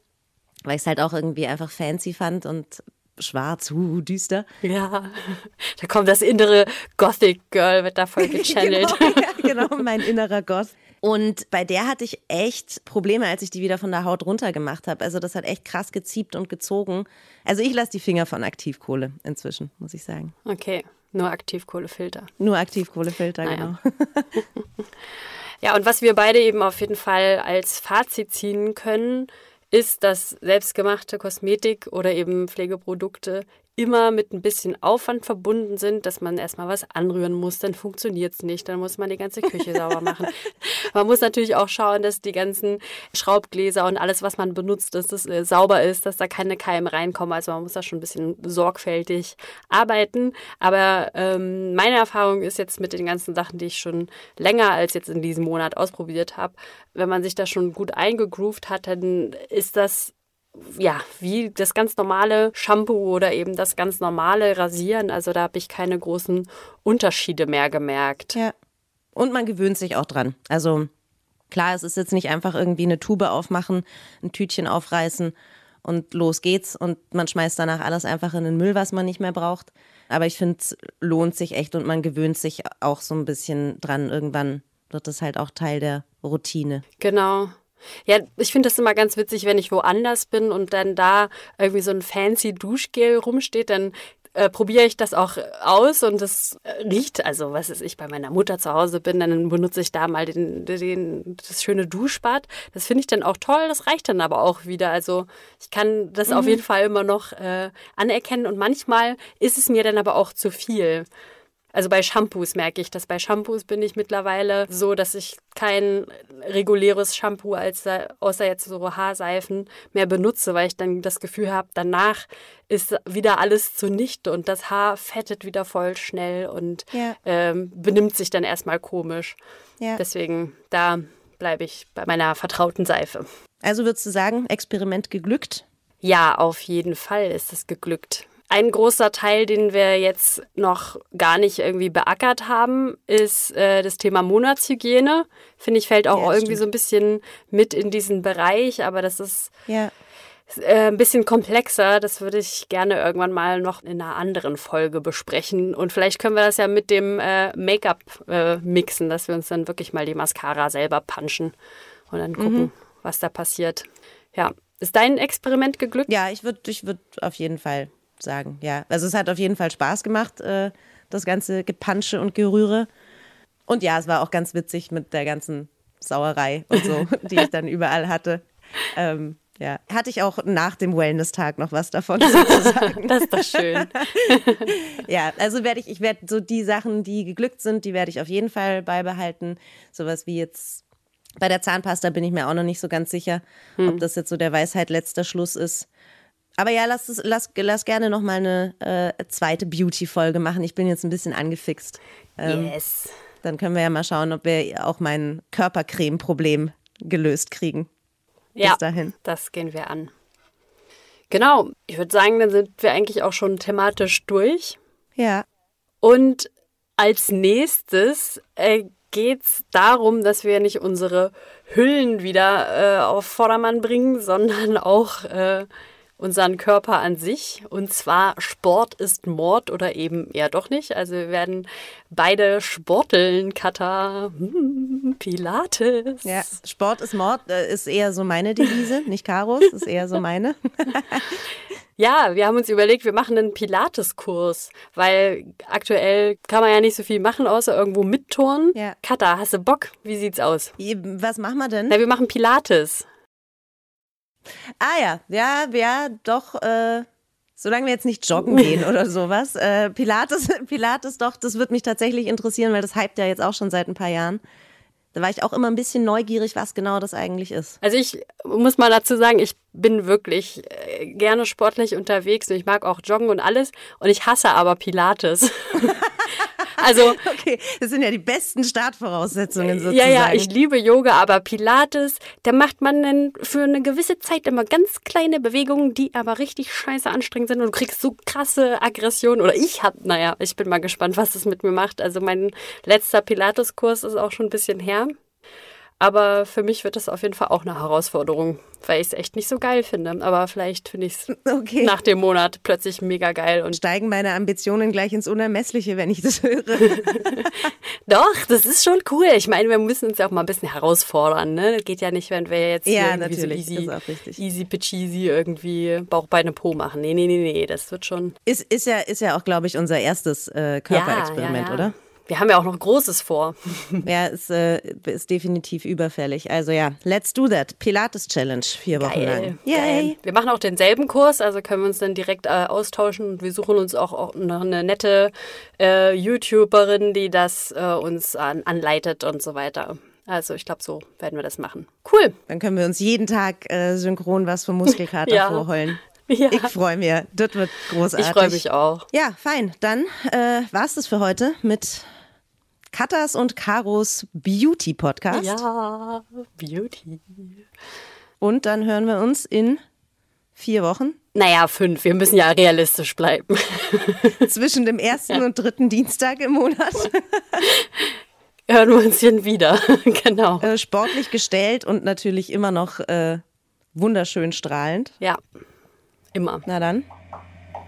weil ich es halt auch irgendwie einfach fancy fand und schwarz, uh, düster. Ja, da kommt das innere Gothic Girl, wird da voll (laughs) gechannelt. genau, ja, genau, (laughs) mein innerer Goth. Und bei der hatte ich echt Probleme, als ich die wieder von der Haut runter gemacht habe. Also das hat echt krass geziebt und gezogen. Also ich lasse die Finger von Aktivkohle inzwischen, muss ich sagen. Okay, nur Aktivkohlefilter. Nur Aktivkohlefilter, naja. genau. (laughs) ja, und was wir beide eben auf jeden Fall als Fazit ziehen können, ist, dass selbstgemachte Kosmetik oder eben Pflegeprodukte immer mit ein bisschen Aufwand verbunden sind, dass man erstmal was anrühren muss, dann funktioniert es nicht, dann muss man die ganze Küche sauber machen. (laughs) Man muss natürlich auch schauen, dass die ganzen Schraubgläser und alles, was man benutzt, dass das äh, sauber ist, dass da keine Keime reinkommen. Also man muss da schon ein bisschen sorgfältig arbeiten. Aber ähm, meine Erfahrung ist jetzt mit den ganzen Sachen, die ich schon länger als jetzt in diesem Monat ausprobiert habe, wenn man sich da schon gut eingegroovt hat, dann ist das ja, wie das ganz normale Shampoo oder eben das ganz normale Rasieren. Also da habe ich keine großen Unterschiede mehr gemerkt. Ja. Und man gewöhnt sich auch dran. Also klar, es ist jetzt nicht einfach irgendwie eine Tube aufmachen, ein Tütchen aufreißen und los geht's und man schmeißt danach alles einfach in den Müll, was man nicht mehr braucht. Aber ich finde, es lohnt sich echt und man gewöhnt sich auch so ein bisschen dran, irgendwann wird das halt auch Teil der Routine. Genau. Ja, ich finde das immer ganz witzig, wenn ich woanders bin und dann da irgendwie so ein fancy Duschgel rumsteht, dann äh, probiere ich das auch aus und das riecht, also was ist ich bei meiner Mutter zu Hause bin, dann benutze ich da mal den, den, das schöne Duschbad. Das finde ich dann auch toll, das reicht dann aber auch wieder. Also ich kann das mhm. auf jeden Fall immer noch äh, anerkennen und manchmal ist es mir dann aber auch zu viel. Also bei Shampoos merke ich dass Bei Shampoos bin ich mittlerweile so, dass ich kein reguläres Shampoo als außer jetzt so Haarseifen mehr benutze, weil ich dann das Gefühl habe, danach ist wieder alles zunichte und das Haar fettet wieder voll schnell und ja. ähm, benimmt sich dann erstmal komisch. Ja. Deswegen da bleibe ich bei meiner vertrauten Seife. Also würdest du sagen, Experiment geglückt? Ja, auf jeden Fall ist es geglückt. Ein großer Teil, den wir jetzt noch gar nicht irgendwie beackert haben, ist äh, das Thema Monatshygiene. Finde ich, fällt auch ja, irgendwie stimmt. so ein bisschen mit in diesen Bereich, aber das ist ja. äh, ein bisschen komplexer. Das würde ich gerne irgendwann mal noch in einer anderen Folge besprechen. Und vielleicht können wir das ja mit dem äh, Make-up äh, mixen, dass wir uns dann wirklich mal die Mascara selber punchen und dann gucken, mhm. was da passiert. Ja. Ist dein Experiment geglückt? Ja, ich würde ich würd auf jeden Fall sagen, ja. Also es hat auf jeden Fall Spaß gemacht, äh, das ganze Gepansche und Gerühre. Und ja, es war auch ganz witzig mit der ganzen Sauerei und so, (laughs) die ich dann überall hatte. Ähm, ja, hatte ich auch nach dem Wellness-Tag noch was davon (laughs) sozusagen. das ist doch schön. (laughs) ja, also werde ich, ich werde so die Sachen, die geglückt sind, die werde ich auf jeden Fall beibehalten. Sowas wie jetzt bei der Zahnpasta bin ich mir auch noch nicht so ganz sicher, hm. ob das jetzt so der Weisheit letzter Schluss ist. Aber ja, lass, es, lass, lass gerne noch mal eine äh, zweite Beauty-Folge machen. Ich bin jetzt ein bisschen angefixt. Ähm, yes. Dann können wir ja mal schauen, ob wir auch mein Körpercreme-Problem gelöst kriegen. Ja, Bis dahin. das gehen wir an. Genau, ich würde sagen, dann sind wir eigentlich auch schon thematisch durch. Ja. Und als nächstes äh, geht es darum, dass wir nicht unsere Hüllen wieder äh, auf Vordermann bringen, sondern auch äh, unseren Körper an sich. Und zwar Sport ist Mord oder eben eher doch nicht. Also wir werden beide sporteln, Kata, hm, Pilates. Ja, Sport ist Mord äh, ist eher so meine Devise, (laughs) nicht Karos, ist eher so meine. (laughs) Ja, wir haben uns überlegt, wir machen einen Pilates-Kurs, weil aktuell kann man ja nicht so viel machen, außer irgendwo mitturnen. Ja. Katha, hast du Bock? Wie sieht's aus? Was machen wir denn? Na, wir machen Pilates. Ah ja, ja, ja, doch. Äh, solange wir jetzt nicht joggen gehen oder (laughs) sowas. Äh, Pilates, (laughs) Pilates, doch, das wird mich tatsächlich interessieren, weil das hypt ja jetzt auch schon seit ein paar Jahren. Da war ich auch immer ein bisschen neugierig, was genau das eigentlich ist. Also ich muss mal dazu sagen, ich bin wirklich äh, gerne sportlich unterwegs und ich mag auch Joggen und alles und ich hasse aber Pilates. (laughs) Also, (laughs) okay, das sind ja die besten Startvoraussetzungen sozusagen. Ja, ja, ich liebe Yoga, aber Pilates, da macht man dann für eine gewisse Zeit immer ganz kleine Bewegungen, die aber richtig scheiße anstrengend sind und du kriegst so krasse Aggressionen. Oder ich hab, naja, ich bin mal gespannt, was das mit mir macht. Also mein letzter Pilates-Kurs ist auch schon ein bisschen her. Aber für mich wird das auf jeden Fall auch eine Herausforderung, weil ich es echt nicht so geil finde. Aber vielleicht finde ich es (laughs) okay. nach dem Monat plötzlich mega geil. Und steigen meine Ambitionen gleich ins Unermessliche, wenn ich das höre. (laughs) Doch, das ist schon cool. Ich meine, wir müssen uns ja auch mal ein bisschen herausfordern. Ne? Das geht ja nicht, wenn wir jetzt ja, irgendwie so easy, easy peasy irgendwie Bauch, Beine, Po machen. Nee, nee, nee, nee, das wird schon. Ist, ist, ja, ist ja auch, glaube ich, unser erstes äh, Körperexperiment, ja, ja. oder? Wir haben ja auch noch Großes vor. (laughs) Ja, ist, äh, ist definitiv überfällig. Also ja, let's do that. Pilates Challenge, vier Wochen Geil. lang. Yay. Geil. Wir machen auch denselben Kurs, also können wir uns dann direkt äh, austauschen und wir suchen uns auch, auch noch eine nette äh, YouTuberin, die das äh, uns an, anleitet und so weiter. Also ich glaube, so werden wir das machen. Cool. Dann können wir uns jeden Tag äh, synchron was vom Muskelkater (laughs) ja. vorholen. (laughs) Ja. Ich freue mich. Das wird großartig. Ich freue mich auch. Ja, fein. Dann äh, war es das für heute mit Katas und Karos Beauty Podcast. Ja, Beauty. Und dann hören wir uns in vier Wochen. Naja, fünf. Wir müssen ja realistisch bleiben. (laughs) Zwischen dem ersten ja. und dritten Dienstag im Monat. (laughs) hören wir uns hier wieder. (laughs) genau. Äh, sportlich gestellt und natürlich immer noch äh, wunderschön strahlend. Ja, immer. Na dann.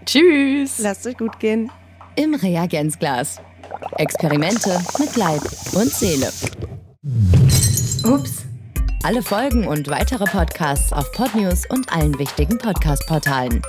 Tschüss. Lasst euch gut gehen. Im Reagenzglas. Experimente mit Leib und Seele. Ups. Alle Folgen und weitere Podcasts auf Podnews und allen wichtigen Podcast-Portalen.